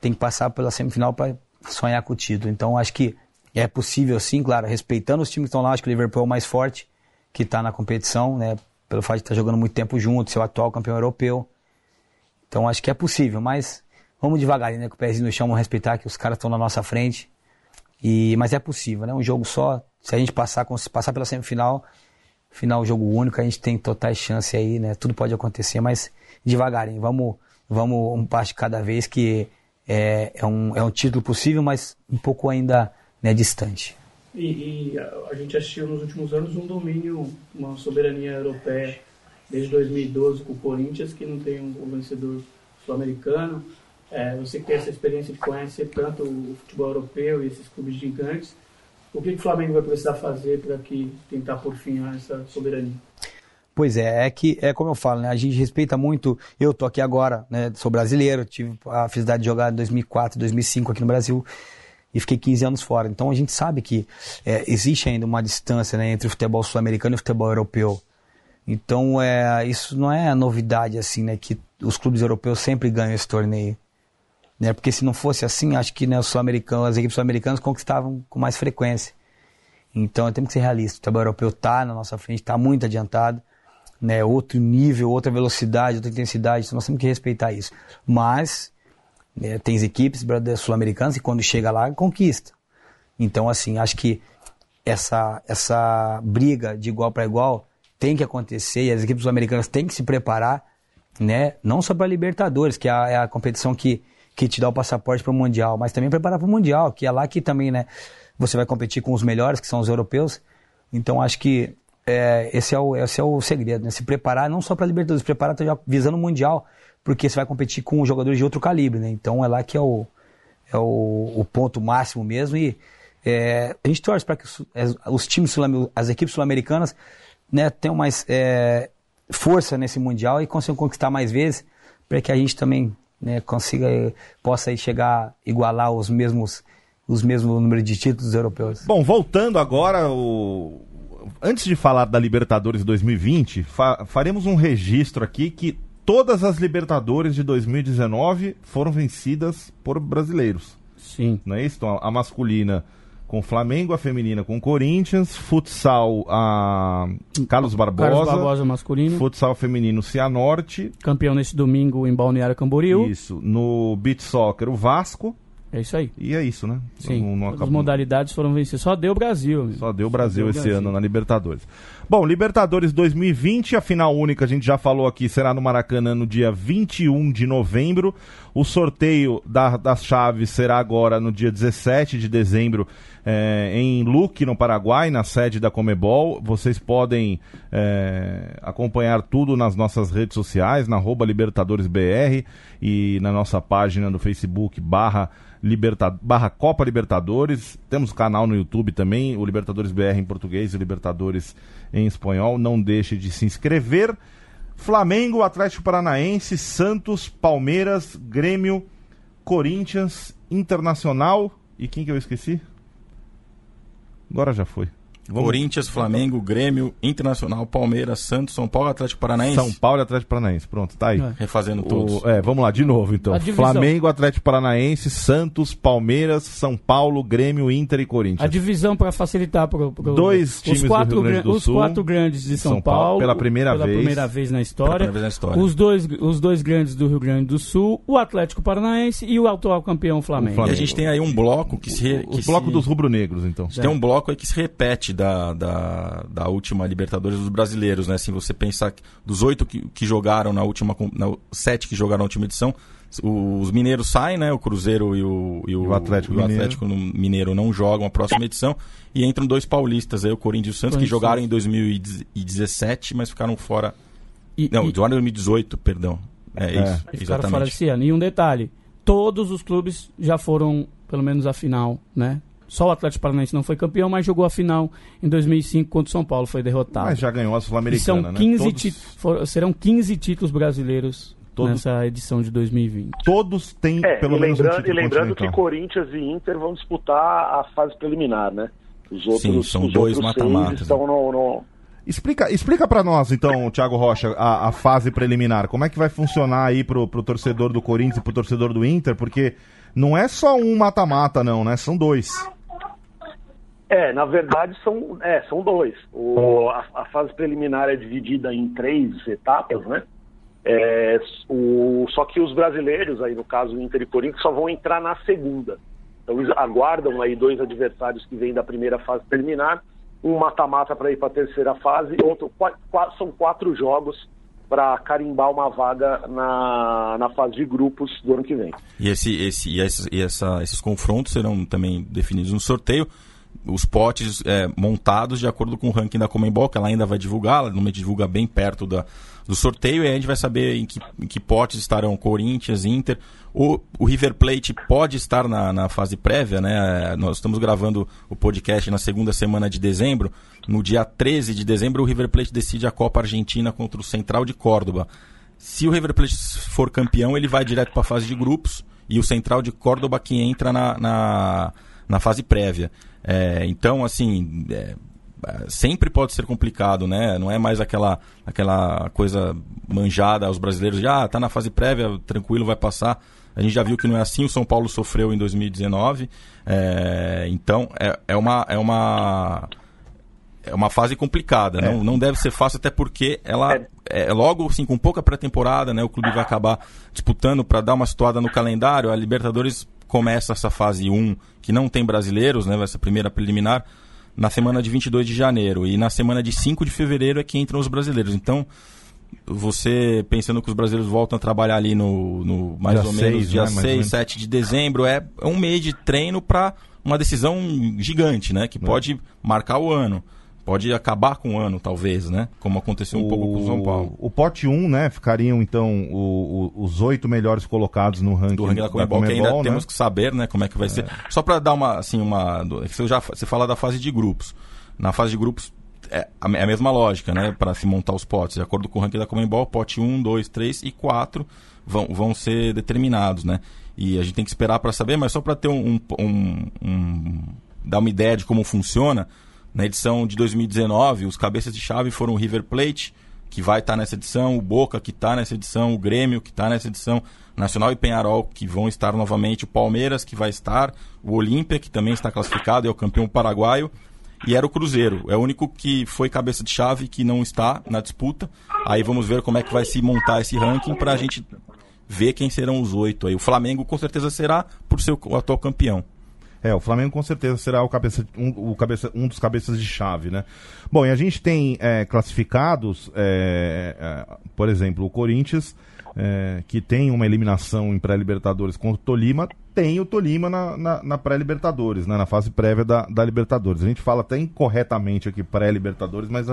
tem que passar pela semifinal para sonhar com o título. Então, acho que é possível sim, claro, respeitando os times que estão lá, acho que o Liverpool é o mais forte, que está na competição, né? Pelo fato de estar tá jogando muito tempo junto, ser o atual campeão europeu. Então acho que é possível, mas vamos devagarinho, né? Com o pezinho no chão, vamos respeitar que os caras estão na nossa frente. E, mas é possível, né? Um jogo só, se a gente passar, se passar pela semifinal, final jogo único, a gente tem totais chance aí, né? Tudo pode acontecer, mas devagarinho, vamos, vamos um passo cada vez que é, é, um, é um título possível, mas um pouco ainda né, distante. E, e, a gente assistiu nos últimos anos um domínio, uma soberania europeia desde 2012 com o Corinthians, que não tem um, vencedor sul-americano. É, você que tem essa experiência de conhecer tanto o futebol europeu e esses clubes gigantes, o que, o Flamengo vai precisar fazer para que tentar por fim essa soberania? Pois é, é que é como eu falo, né? A gente respeita muito. Eu tô aqui agora, né? Sou brasileiro, tive a felicidade de jogar em 2004, 2005 aqui no Brasil e fiquei 15 anos fora. Então a gente sabe que é, existe ainda uma distância né, entre o futebol sul-americano e o futebol europeu. Então é, isso não é novidade assim, né? Que os clubes europeus sempre ganham esse torneio. Né? Porque se não fosse assim, acho que né, os sul-americanos, as equipes sul-americanas conquistavam com mais frequência. Então temos que ser realistas. O futebol europeu está na nossa frente, está muito adiantado. Né, outro nível, outra velocidade, outra intensidade, então nós temos que respeitar isso. Mas né, tem equipes sul-americanas que quando chega lá conquista. Então assim, acho que essa essa briga de igual para igual tem que acontecer e as equipes sul-americanas têm que se preparar, né, não só para Libertadores, que é a, é a competição que que te dá o passaporte para o Mundial, mas também preparar para o Mundial, que é lá que também, né, você vai competir com os melhores, que são os europeus. Então acho que é, esse, é o, esse é o segredo, né? Se preparar não só para Libertadores, se preparar já visando o Mundial, porque você vai competir com jogadores de outro calibre, né? Então é lá que é o, é o, o ponto máximo mesmo. E é, a gente torce para que os, os times, as equipes sul-americanas, né, tenham mais é, força nesse Mundial e consigam conquistar mais vezes, para que a gente também né, consiga, possa chegar, igualar os mesmos os mesmos números de títulos europeus. Bom, voltando agora, o... antes de falar da Libertadores 2020, fa faremos um registro aqui que todas as Libertadores de 2019 foram vencidas por brasileiros. Sim. Não é isso? Então, a masculina com Flamengo, a feminina com Corinthians, futsal a Carlos Barbosa, Carlos Barbosa masculino, futsal feminino Cianorte, campeão nesse domingo em Balneário Camboriú. Isso, no beach soccer o Vasco. É isso aí. E é isso, né? Sim. Não, não As modalidades foram vencidas. Só deu Brasil. Amigo. Só deu Brasil Só deu esse Brasil. ano na Libertadores. Bom, Libertadores 2020, a final única, a gente já falou aqui, será no Maracanã no dia 21 de novembro. O sorteio da, das chaves será agora no dia 17 de dezembro é, em Luque, no Paraguai, na sede da Comebol. Vocês podem é, acompanhar tudo nas nossas redes sociais, na LibertadoresBR e na nossa página do Facebook barra Liberta barra Copa Libertadores. Temos canal no YouTube também, o Libertadores BR em português e Libertadores em espanhol. Não deixe de se inscrever. Flamengo, Atlético Paranaense, Santos, Palmeiras, Grêmio, Corinthians, Internacional e quem que eu esqueci? Agora já foi. Vamos. Corinthians, Flamengo, Grêmio, Internacional, Palmeiras, Santos, São Paulo, Atlético Paranaense. São Paulo e Atlético Paranaense. Pronto, tá aí. É. Refazendo todos. O, é, vamos lá, de novo então. Flamengo, Atlético Paranaense, Santos, Palmeiras, São Paulo, Grêmio, Inter e Corinthians. A divisão para facilitar para dois times os quatro, do Rio Grande do Sul, os quatro grandes de São, São Paulo, Paulo, pela primeira pela vez. primeira vez na história. Vez na história. Os dois os dois grandes do Rio Grande do Sul, o Atlético Paranaense e o atual campeão Flamengo. Flamengo. E a gente tem aí um bloco que se o, o bloco se... dos rubro-negros, então. Tem um bloco aí que se repete da, da da, última Libertadores dos brasileiros, né? Se você pensar que dos oito que, que jogaram na última, na, sete que jogaram na última edição, os mineiros saem, né? O Cruzeiro e o, e o, o Atlético, o Atlético Mineiro. Mineiro não jogam a próxima edição. E entram dois paulistas, aí, o Corinthians e o Santos, que jogaram em 2017, mas ficaram fora. E, não, e... jogaram em 2018, perdão. É, é. isso. E ficaram fora desse ano. E um detalhe: todos os clubes já foram, pelo menos, à final, né? Só o Atlético Paranaense não foi campeão, mas jogou a final em 2005 contra o São Paulo, foi derrotado. Mas já ganhou a Sul-Americana, né? 15 Todos... for, serão 15 títulos brasileiros Todos... nessa edição de 2020. Todos têm é, pelo menos lembrando, um título E lembrando que Corinthians e Inter vão disputar a fase preliminar, né? Os outros, Sim, são os dois mata-matas. estão no, no... Explica, explica para nós, então, Thiago Rocha, a, a, fase preliminar. Como é que vai funcionar aí pro, pro torcedor do Corinthians e pro torcedor do Inter? Porque não é só um mata-mata, não, né? São dois. É, na verdade são, é, são dois. O, a, a fase preliminar é dividida em três etapas, né? É, o, só que os brasileiros, aí no caso Inter e Corinthians, só vão entrar na segunda. Então eles aguardam aí dois adversários que vêm da primeira fase preliminar, um mata-mata para ir para a terceira fase, outro, quatro, são quatro jogos para carimbar uma vaga na, na fase de grupos do ano que vem. E, esse, esse, e, essa, e essa, esses confrontos serão também definidos no sorteio os potes é, montados de acordo com o ranking da Comembol, que ela ainda vai divulgar, ela normalmente divulga bem perto da, do sorteio, e aí a gente vai saber em que, em que potes estarão Corinthians, Inter. O, o River Plate pode estar na, na fase prévia, né? Nós estamos gravando o podcast na segunda semana de dezembro. No dia 13 de dezembro, o River Plate decide a Copa Argentina contra o Central de Córdoba. Se o River Plate for campeão, ele vai direto para a fase de grupos, e o Central de Córdoba que entra na, na, na fase prévia. É, então, assim, é, sempre pode ser complicado, né? Não é mais aquela, aquela coisa manjada aos brasileiros de, ah, tá na fase prévia, tranquilo, vai passar. A gente já viu que não é assim, o São Paulo sofreu em 2019. É, então, é, é, uma, é, uma, é uma fase complicada. Não, é. não deve ser fácil, até porque ela é, é logo assim, com pouca pré-temporada, né? O clube vai acabar disputando para dar uma situada no calendário. A Libertadores começa essa fase 1, que não tem brasileiros, né, essa primeira preliminar, na semana de 22 de janeiro. E na semana de 5 de fevereiro é que entram os brasileiros. Então, você pensando que os brasileiros voltam a trabalhar ali no, no mais dia ou menos seis, dia né? 6, 7 de dezembro, é, é um mês de treino para uma decisão gigante, né? Que é. pode marcar o ano pode acabar com o ano, talvez, né? Como aconteceu um o, pouco com o São Paulo. O pote 1, né? Ficariam, então, o, o, os oito melhores colocados no ranking do ranking da Comebol, que ainda né? temos que saber, né? Como é que vai é. ser. Só para dar uma, assim, uma... Você, já, você fala da fase de grupos. Na fase de grupos, é a, é a mesma lógica, né? Para se montar os potes. De acordo com o ranking da Comembol, pote 1, 2, 3 e 4 vão, vão ser determinados, né? E a gente tem que esperar para saber, mas só para ter um, um, um, dar uma ideia de como funciona, na edição de 2019, os cabeças de chave foram o River Plate, que vai estar tá nessa edição, o Boca, que está nessa edição, o Grêmio, que está nessa edição, Nacional e Penharol, que vão estar novamente, o Palmeiras, que vai estar, o Olímpia, que também está classificado, é o campeão paraguaio, e era o Cruzeiro. É o único que foi cabeça de chave que não está na disputa. Aí vamos ver como é que vai se montar esse ranking para a gente ver quem serão os oito aí. O Flamengo com certeza será por ser o atual campeão. É, o Flamengo com certeza será o cabeça, um, o cabeça, um dos cabeças de chave, né? Bom, e a gente tem é, classificados, é, é, por exemplo, o Corinthians, é, que tem uma eliminação em pré-Libertadores contra o Tolima, tem o Tolima na, na, na pré-Libertadores, né? na fase prévia da, da Libertadores. A gente fala até incorretamente aqui pré-Libertadores, mas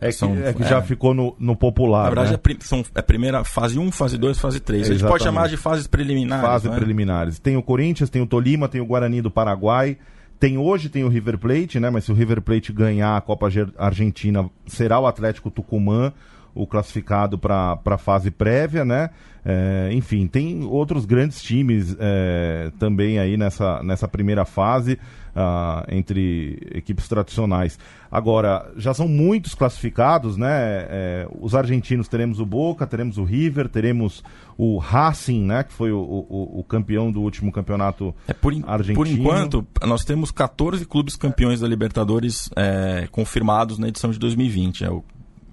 é que, são, é que já é. ficou no, no popular. Na verdade, né? é, prim, são, é primeira fase 1, fase 2, fase 3. a gente pode chamar de fases preliminares. Fases né? preliminares. Tem o Corinthians, tem o Tolima, tem o Guarani do Paraguai. Tem hoje tem o River Plate, né? Mas se o River Plate ganhar a Copa Argentina, será o Atlético Tucumã o classificado para a fase prévia, né? É, enfim, tem outros grandes times é, também aí nessa, nessa primeira fase, uh, entre equipes tradicionais. Agora, já são muitos classificados, né? É, os argentinos teremos o Boca, teremos o River, teremos o Racing, né? Que foi o, o, o campeão do último campeonato é, por in, argentino. Por enquanto, nós temos 14 clubes campeões da Libertadores é, confirmados na edição de 2020. É o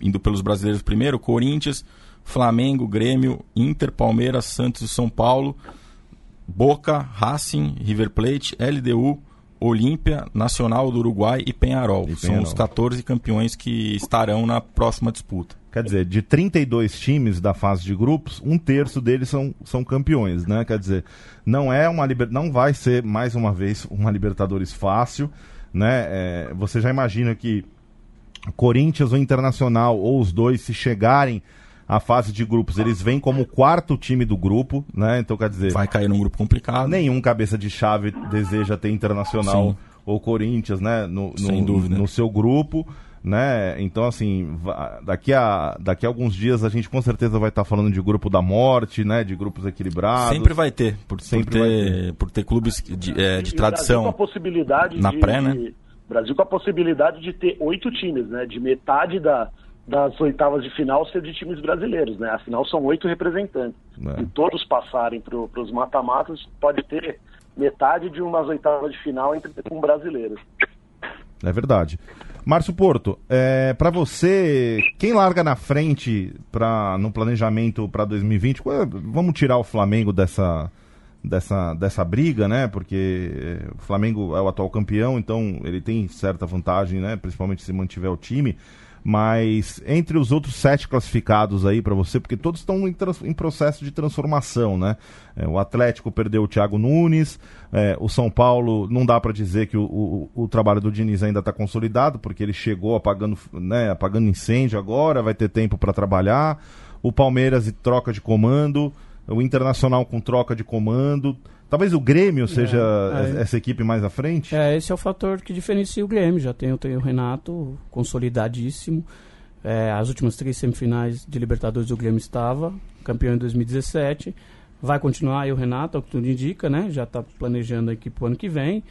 indo pelos brasileiros primeiro, Corinthians, Flamengo, Grêmio, Inter, Palmeiras, Santos e São Paulo, Boca, Racing, River Plate, LDU, Olímpia, Nacional do Uruguai e Penharol. E São Penharol. os 14 campeões que estarão na próxima disputa. Quer dizer, de 32 times da fase de grupos, um terço deles são, são campeões, né? Quer dizer, não é uma liber... não vai ser mais uma vez uma Libertadores fácil, né? É, você já imagina que Corinthians ou Internacional, ou os dois, se chegarem à fase de grupos, eles vêm como quarto time do grupo, né? Então quer dizer. Vai cair num grupo complicado. Nenhum cabeça de chave deseja ter Internacional Sim. ou Corinthians, né? No, no, Sem dúvida. No seu grupo. Né? Então, assim, daqui a, daqui a alguns dias a gente com certeza vai estar falando de grupo da morte, né? De grupos equilibrados. Sempre vai ter, por, Sempre por, ter, ter. por ter clubes de, é, de tradição. a possibilidade na de, pré, né? Brasil com a possibilidade de ter oito times, né? De metade da, das oitavas de final ser de times brasileiros, né? Afinal, são oito representantes. É. E todos passarem para os mata-matas, pode ter metade de umas oitavas de final entre com brasileiros. É verdade. Márcio Porto, é, para você, quem larga na frente pra, no planejamento para 2020? Qual é- Vamos tirar o Flamengo dessa, dessa, dessa briga, né? Porque é, o Flamengo é o atual campeão, então ele tem certa vantagem, né? Principalmente se mantiver o time. Mas entre os outros sete classificados aí para você, porque todos estão em, em processo de transformação, né? É, o Atlético perdeu o Thiago Nunes, é, o São Paulo não dá para dizer que o, o- o trabalho do Diniz ainda está consolidado, porque ele chegou apagando, né, apagando incêndio agora, vai ter tempo para trabalhar. O Palmeiras troca de comando, o Internacional com troca de comando. Talvez o Grêmio seja é. essa equipe mais à frente. É, esse é o fator que diferencia o Grêmio. Já tem, tem o Renato consolidadíssimo. É, as últimas três semifinais de Libertadores o Grêmio estava, campeão em 2017. Vai continuar aí o Renato, é o que tudo indica, né? Já está planejando a equipe para o ano que vem.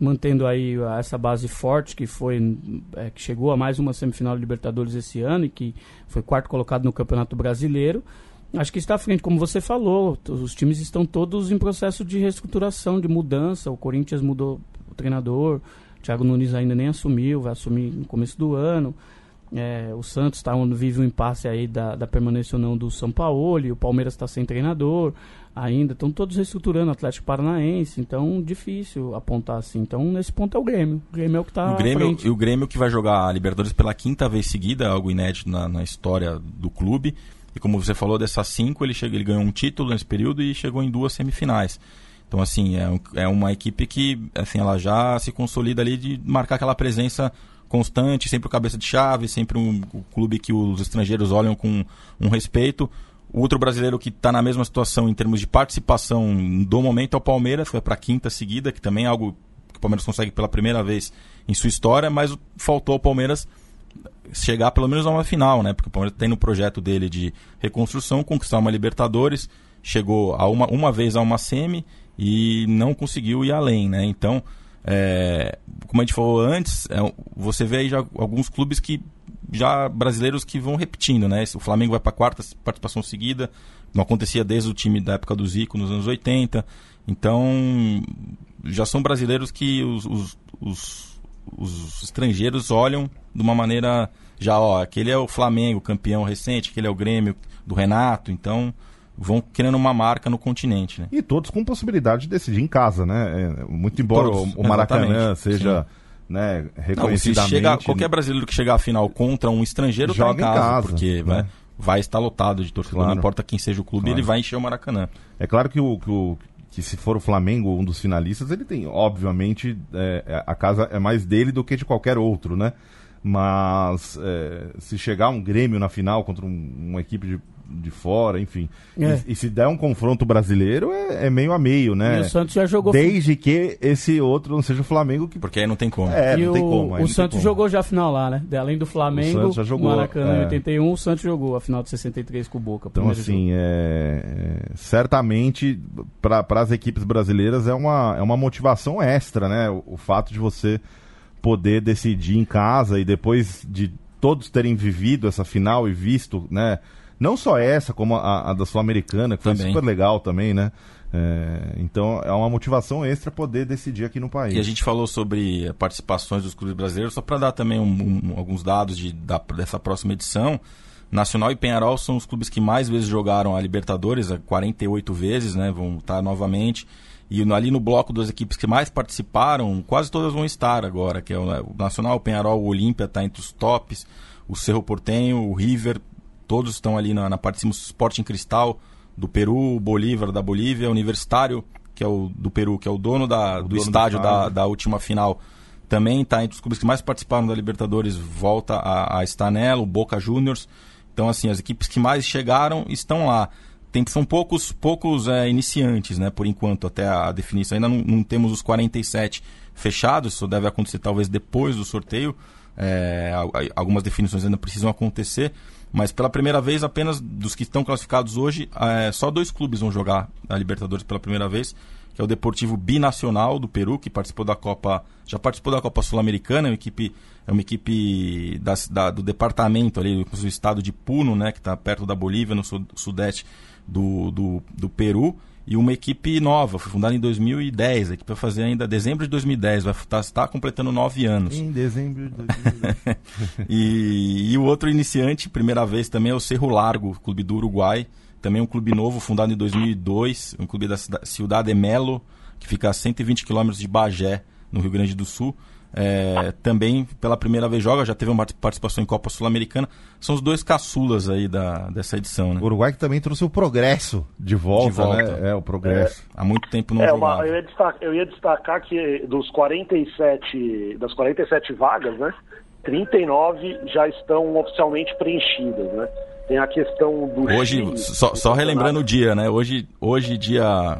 Mantendo aí essa base forte que foi é, que chegou a mais uma semifinal de Libertadores esse ano e que foi quarto colocado no Campeonato Brasileiro. Acho que está à frente, como você falou, os times estão todos em processo de reestruturação, de mudança. O Corinthians mudou o treinador, o Thiago Nunes ainda nem assumiu, vai assumir no começo do ano. É, o Santos tá, vive um impasse aí da, da permanência ou não do São Paulo, e o Palmeiras está sem treinador ainda. Estão todos reestruturando o Atlético Paranaense, então difícil apontar assim. Então, nesse ponto é o Grêmio. O Grêmio é o que está e o Grêmio que vai jogar a Libertadores pela quinta vez seguida, algo inédito na, na história do clube. E como você falou, dessas cinco, ele, chega, ele ganhou um título nesse período e chegou em duas semifinais. Então, assim, é, é uma equipe que assim, ela já se consolida ali de marcar aquela presença constante, sempre o cabeça de chave, sempre um, um clube que os estrangeiros olham com um respeito. O outro brasileiro que está na mesma situação em termos de participação do momento é o Palmeiras, foi para a quinta seguida, que também é algo que o Palmeiras consegue pela primeira vez em sua história, mas faltou ao Palmeiras chegar pelo menos a uma final, né? Porque o Palmeiras tem no projeto dele de reconstrução conquistar uma Libertadores, chegou a uma, uma vez a uma semi e não conseguiu ir além, né? Então, é, como a gente falou antes, é, você vê aí já alguns clubes que já brasileiros que vão repetindo, né? O Flamengo vai para a quarta participação seguida, não acontecia desde o time da época do Zico nos anos 80. Então, já são brasileiros que os, os, os, os estrangeiros olham de uma maneira já, ó, aquele é o Flamengo, campeão recente, aquele é o Grêmio do Renato, então vão querendo uma marca no continente, né? E todos com possibilidade de decidir em casa, né? É, muito embora Todos, o, Maracanã seja né, Não, se reconhecidamente... chega, qualquer brasileiro que chegar à final contra um estrangeiro tá Joga em em casa, casa, porque né? vai, vai estar lotado de torcedor, Claro. não importa quem seja o clube, Claro. ele vai encher o Maracanã. É claro que, o, que, o- que se for o Flamengo um dos finalistas, ele tem, obviamente, é, a casa é mais dele do que de qualquer outro, né? Mas é, se chegar um Grêmio na final contra um- uma equipe de, de fora, enfim, É. e, e se der um confronto brasileiro, é, é meio a meio, né? E o Santos já jogou Desde que esse outro não seja o Flamengo que. Porque aí não tem como. É, e não o, tem como. o Santos como. jogou já a final lá, né? De- Além do Flamengo, O Santos já jogou, Maracanã é. em 81, o Santos jogou a final de 63 com o Boca. Então, assim, é, é, certamente para as equipes brasileiras é uma, é uma motivação extra, né? O, o fato de você poder decidir em casa e depois de todos terem vivido essa final e visto, né? Não só essa, como a, a da Sul-Americana, que foi Também. super legal também, né? É, então é uma motivação extra poder decidir aqui no país. E a gente falou sobre participações dos clubes brasileiros, só para dar também um- um- alguns dados de, da- dessa próxima edição. Nacional e Penharol são os clubes que mais vezes jogaram a Libertadores, a 48 vezes, né? Vão estar novamente. E ali no bloco das equipes que mais participaram, quase todas vão estar agora, que é o, o Nacional, o Penharol, o Olímpia está entre os tops, o Cerro Portenho, o River, todos estão ali na, na parte de cima, o Sporting Cristal do Peru, o Bolívar da Bolívia, o Universitário, que é o do Peru, que é o dono, da, do, dono do estádio, da, da última final, também está entre os clubes que mais participaram da Libertadores, volta a, a estar nela, o Boca Juniors. Então, assim, as equipes que mais chegaram estão lá. Tem, são poucos, poucos é, iniciantes, né, por enquanto, até a definição. Ainda não, não temos os 47 fechados, isso deve acontecer talvez depois do sorteio. É, al- al- algumas definições ainda precisam acontecer, mas pela primeira vez, apenas dos que estão classificados hoje, é, só dois clubes vão jogar a Libertadores pela primeira vez, que é o Deportivo Binacional do Peru, que participou da Copa, já participou da Copa Sul-Americana, é uma equipe, é uma equipe da, da- do departamento ali, do, do estado de Puno, né, que está perto da Bolívia, no su- sudeste do, do, do Peru. e uma equipe nova, foi fundada em 2010. A equipe vai fazer ainda dezembro de 2010, vai estar tá, completando nove anos. Em dezembro de 2010. e, e o outro iniciante, primeira vez também, é o Cerro Largo, clube do Uruguai. Também um clube novo, fundado em 2002, um clube da Cidade de Melo, que fica a 120 quilômetros de Bagé, no Rio Grande do Sul. É, também pela primeira vez joga, já teve uma participação em Copa Sul-Americana. São os dois caçulas aí da, dessa edição, né? O Uruguai que também trouxe o progresso de volta, De volta. né? É, o progresso. Há muito tempo não É, jogava. uma, eu, ia destacar, eu ia destacar que dos 47, das 47 vagas, né, 39 já estão oficialmente preenchidas, né? Tem a questão do Hoje, Chile, só, só relembrando o dia, né? Hoje, hoje dia...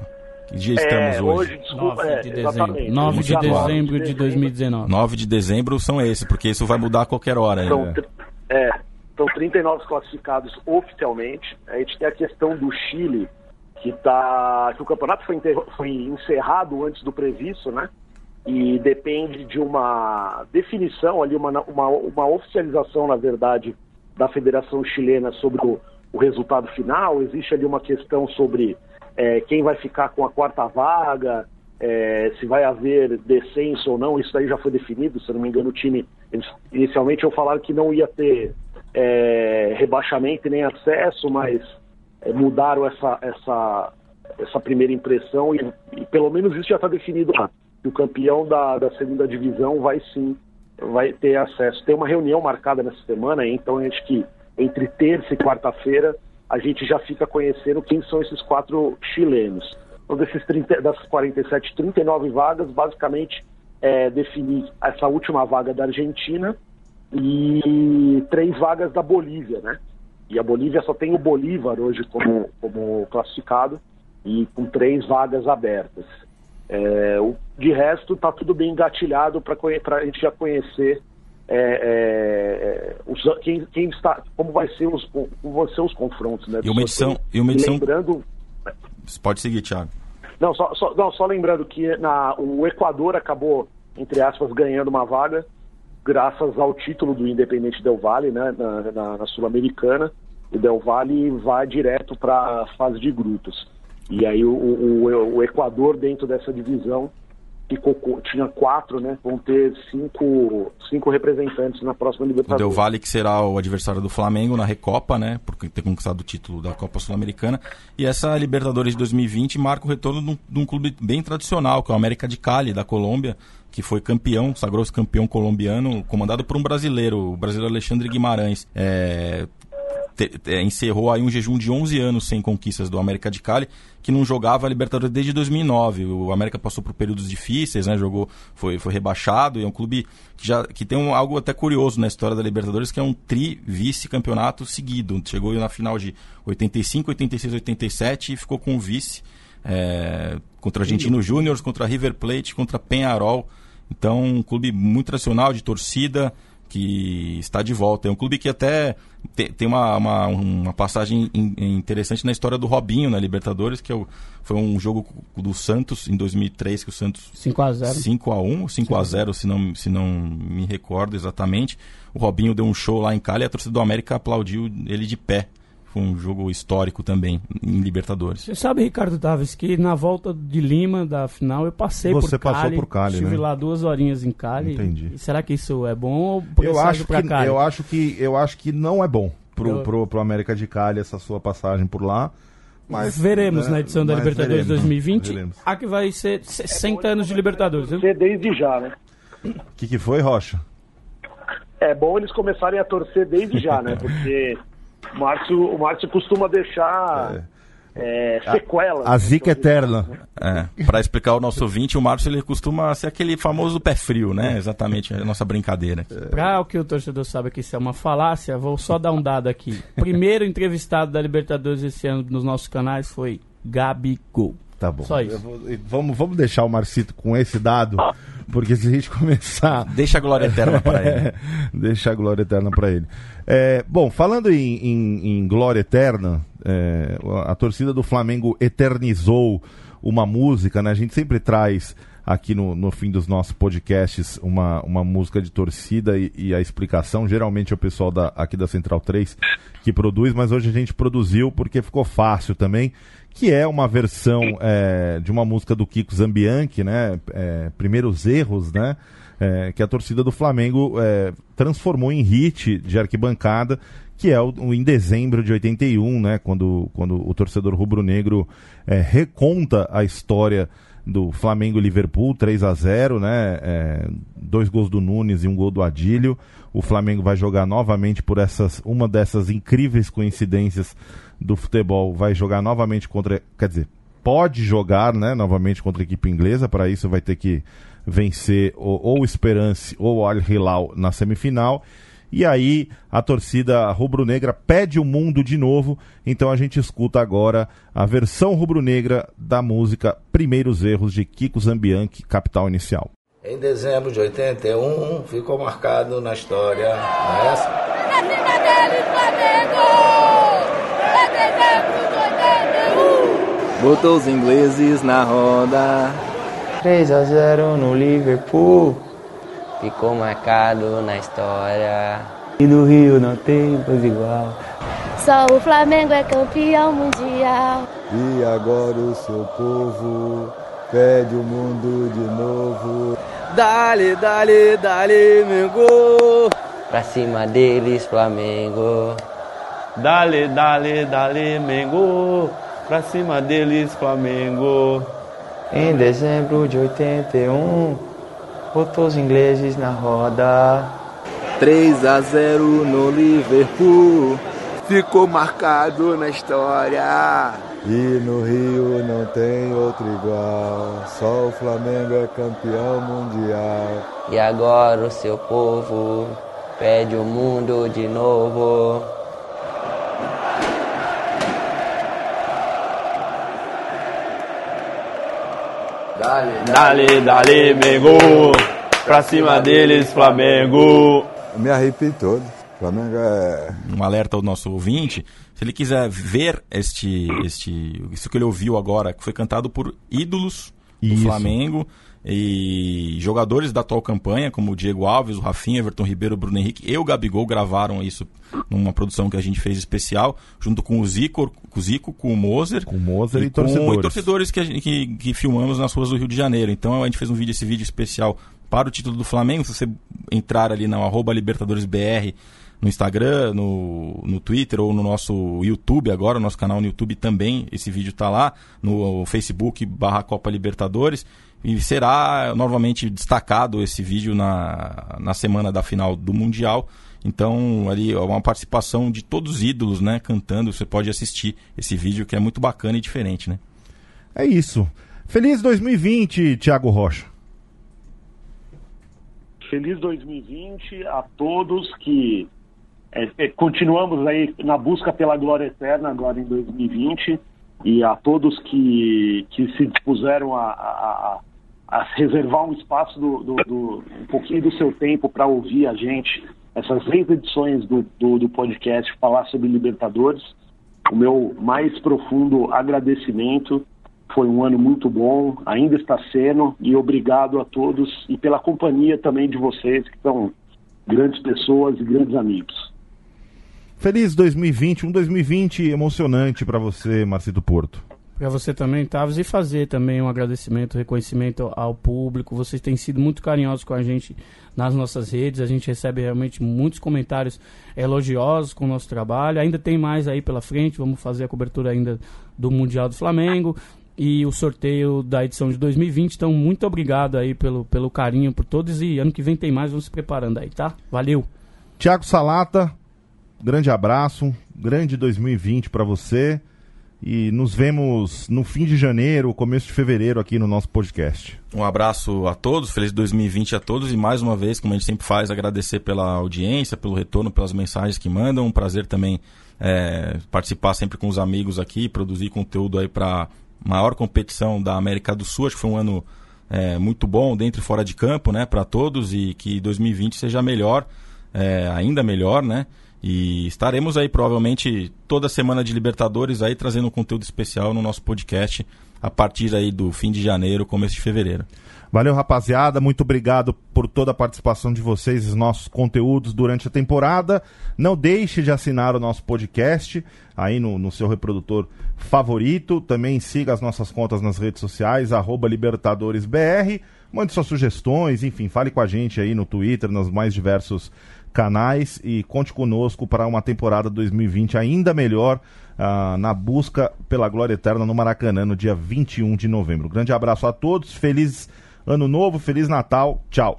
Que dia estamos é, hoje? desculpa, 9 é, de dezembro. exatamente. 9 de 19 dezembro de 2019. 9 de dezembro são esses, porque isso vai mudar a qualquer hora. São, tr- é, são 39 classificados oficialmente. A gente tem a questão do Chile, que, tá, que o campeonato foi, foi encerrado antes do previsto, né? E depende de uma definição ali, uma, uma, uma oficialização, na verdade, da Federação Chilena sobre o, o resultado final. Existe ali uma questão sobre é, quem vai ficar com a quarta vaga, é, se vai haver descenso ou não, isso aí já foi definido, se não me engano, o time, eles, inicialmente eu falaram que não ia ter é, rebaixamento nem acesso, mas é, mudaram essa, essa, essa primeira impressão e, e pelo menos isso já está definido lá, o campeão da, da segunda divisão vai sim, vai ter acesso. Tem uma reunião marcada nessa semana, então acho que entre terça e quarta-feira a gente já fica conhecendo quem são esses quatro chilenos. Então, desses 30, das 47, 39 vagas, basicamente é definir essa última vaga da Argentina e três vagas da Bolívia, né? E a Bolívia só tem o Bolívar hoje como, como classificado e com três vagas abertas. É, o, de resto, está tudo bem engatilhado para a gente já conhecer é, é, os, quem, quem está, como vai ser os, como vão ser os confrontos, né? E uma edição- e uma edição- Lembrando, Pode seguir, Thiago. não, só, só, não, só lembrando que na, o Equador acabou, entre aspas, ganhando uma vaga graças ao título do Independente Del Valle, né, na, na- na Sul-Americana. O Del Valle vai direto para a fase de grupos. E aí o, o, o Equador, dentro dessa divisão, tinha quatro, né? Vão ter cinco, cinco representantes na próxima O Libertadores. Del Valle, que será o adversário do Flamengo na Recopa, né? Por ter conquistado o título da Copa Sul-Americana. E essa Libertadores de 2020 marca o retorno de um, de um clube bem tradicional, que é o América de Cali, da Colômbia, que foi campeão, sagrou-se campeão colombiano, comandado por um brasileiro, o brasileiro Alexandre Guimarães. É, te- te- encerrou aí um jejum de 11 anos sem conquistas do América de Cali, que não jogava a Libertadores desde 2009. O América passou por períodos difíceis, né? Jogou, foi, foi rebaixado e é um clube que já que tem um, algo até curioso na história da Libertadores, que é um tri vice-campeonato seguido. Chegou na final de 85, 86, 87 e ficou com o vice é, contra Argentino Júnior, contra River Plate, contra Penharol. Então, um clube muito tradicional de torcida que está de volta. É um clube que até te- tem uma, uma, uma passagem in- interessante na história do Robinho na Libertadores, que é foi um jogo do Santos em 2003 que o Santos 5x0. 5 a 1 5 a 0 se não, se não me recordo exatamente. O Robinho deu um show lá em Cali e a torcida do América aplaudiu ele de pé. Foi um jogo histórico também em Libertadores. Você sabe, Ricardo Taves, que na volta de Lima da final eu passei Você por Cali. passou por Cali, Estive né? lá duas horinhas em Cali. Entendi. E será que isso é bom ou Eu acho, pra que, Cali? eu, acho que, eu acho que não é bom pro, Eu- pro, pro América de Cali essa sua passagem por lá. Mas, veremos né, na edição da Libertadores veremos, 2020 veremos. a que vai ser 60 anos de Libertadores. Torcer desde já, né? O que, que foi, Rocha? É bom eles começarem a torcer desde já, né? Porque o Márcio, o Márcio costuma deixar é, sequelas. A né? zica eterna. É, para explicar ao nosso ouvinte, o Márcio ele costuma ser aquele famoso pé frio, né? Exatamente, a nossa brincadeira. Pra o que o torcedor sabe que isso é uma falácia, vou só dar um dado aqui. Primeiro entrevistado da Libertadores esse ano nos nossos canais foi Gabigol. Tá bom. Só isso. Eu vou- vamos, vamos deixar o Marcito com esse dado, porque se a gente começar. Deixa a glória eterna para ele. Deixa a glória eterna para ele. É, bom, falando em, em- em glória eterna, é, a torcida do Flamengo eternizou uma música, né? A gente sempre traz aqui no, no fim dos nossos podcasts uma, uma música de torcida e, e, a explicação. Geralmente é o pessoal da, aqui da Central 3 que produz, mas hoje a gente produziu porque ficou fácil também. Que é uma versão é, de uma música do Kiko Zambianchi, né? É, Primeiros Erros, né? É, que a torcida do Flamengo é, transformou em hit de arquibancada que é o, o, em dezembro de 81, né, quando, quando o torcedor rubro-negro é, reconta a história do Flamengo Liverpool 3 a 0 né? É, dois gols do Nunes e um gol do Adílio. O Flamengo vai jogar novamente por essas uma dessas incríveis coincidências do futebol. Vai jogar novamente contra, quer dizer, pode jogar, né, novamente contra a equipe inglesa. Para isso vai ter que vencer ou, ou o Esperance ou o Al Hilal na semifinal e aí a torcida rubro-negra pede o mundo de novo. Então a gente escuta agora a versão rubro-negra da música Primeiros Erros de Kiko Zambianchi, Capital Inicial. Em dezembro de 81 ficou marcado na história. Não é essa? Na dele, Flamengo! De 81! Botou os ingleses na roda. 3 a 0 no Liverpool ficou marcado na história. E do Rio não tem coisa igual. Só o Flamengo é campeão mundial. E agora o seu povo pede o mundo de novo. Dale, dale, dale, Mengo. Pra cima deles, Flamengo. Dale, dale, dale, Mengo. Pra cima deles, Flamengo. Em dezembro de 81, botou os ingleses na roda. 3 a 0 no Liverpool, ficou marcado na história. E no Rio não tem outro igual, só o Flamengo é campeão mundial. E agora o seu povo pede o mundo de novo. Dale, dale, dale, Mengo. Pra cima deles, Flamengo. Eu me arrepio todo. Flamengo é. Um alerta ao nosso ouvinte. Se ele quiser ver este, este, isso que ele ouviu agora, que foi cantado por ídolos do. Flamengo e jogadores da atual campanha, como o Diego Alves, o Rafinha, Everton Ribeiro, o Bruno Henrique e o Gabigol gravaram isso numa produção que a gente fez especial, junto com o Zico, com o, Zico, com o Moser. Com o Moser e, e torcedores. Com, e torcedores que, que, que filmamos nas ruas do Rio de Janeiro. Então a gente fez um vídeo, esse vídeo especial para o título do Flamengo. Se você entrar ali no arroba LibertadoresBR no Instagram, no, no Twitter ou no nosso YouTube agora, nosso canal no YouTube também, esse vídeo está lá, no Facebook barra Copa Libertadores. E será novamente destacado esse vídeo na, na semana da final do Mundial. Então, ali é uma participação de todos os ídolos, né, cantando. Você pode assistir esse vídeo que é muito bacana e diferente, né? É isso. Feliz 2020, Thiago Rocha. Feliz 2020 a todos que é, é, continuamos aí na busca pela glória eterna agora em 2020 e a todos que, que se dispuseram a, a, a reservar um espaço do, do, do, um pouquinho do seu tempo para ouvir a gente essas seis edições do, do, do podcast falar sobre Libertadores. O meu mais profundo agradecimento. Foi um ano muito bom, ainda está sendo, e obrigado a todos e pela companhia também de vocês, que são grandes pessoas e grandes amigos. Feliz 2020, um 2020 emocionante para você, Marcito Porto. Para você também, Tavos, e fazer também um agradecimento, reconhecimento ao público. Vocês têm sido muito carinhosos com a gente nas nossas redes. A gente recebe realmente muitos comentários elogiosos com o nosso trabalho. Ainda tem mais aí pela frente. Vamos fazer a cobertura ainda do Mundial do Flamengo e o sorteio da edição de 2020. Então, muito obrigado aí pelo, pelo carinho por todos. E ano que vem tem mais. Vamos se preparando aí, tá? Valeu. Tiago Salata, grande abraço. Grande 2020 para você. E nos vemos no fim de janeiro, começo de fevereiro aqui no nosso podcast. Um abraço a todos, feliz 2020 a todos e mais uma vez, como a gente sempre faz, agradecer pela audiência, pelo retorno, pelas mensagens que mandam. Um prazer também é, participar sempre com os amigos aqui, produzir conteúdo aí para maior competição da América do Sul. Acho que foi um ano é, muito bom dentro e fora de campo, né, para todos e que 2020 seja melhor, é, ainda melhor, né? E estaremos aí provavelmente toda semana de Libertadores aí trazendo um conteúdo especial no nosso podcast a partir aí do fim de janeiro, começo de fevereiro. Valeu, rapaziada. Muito obrigado por toda a participação de vocês nos nossos conteúdos durante a temporada. Não deixe de assinar o nosso podcast aí no, no seu reprodutor favorito. Também siga as nossas contas nas redes sociais, LibertadoresBR. Mande suas sugestões, enfim, fale com a gente aí no Twitter, nos mais diversos canais e conte conosco para uma temporada 2020 ainda melhor uh, na busca pela glória eterna no Maracanã no dia 21 de novembro. Grande abraço a todos, feliz ano novo, feliz Natal, tchau.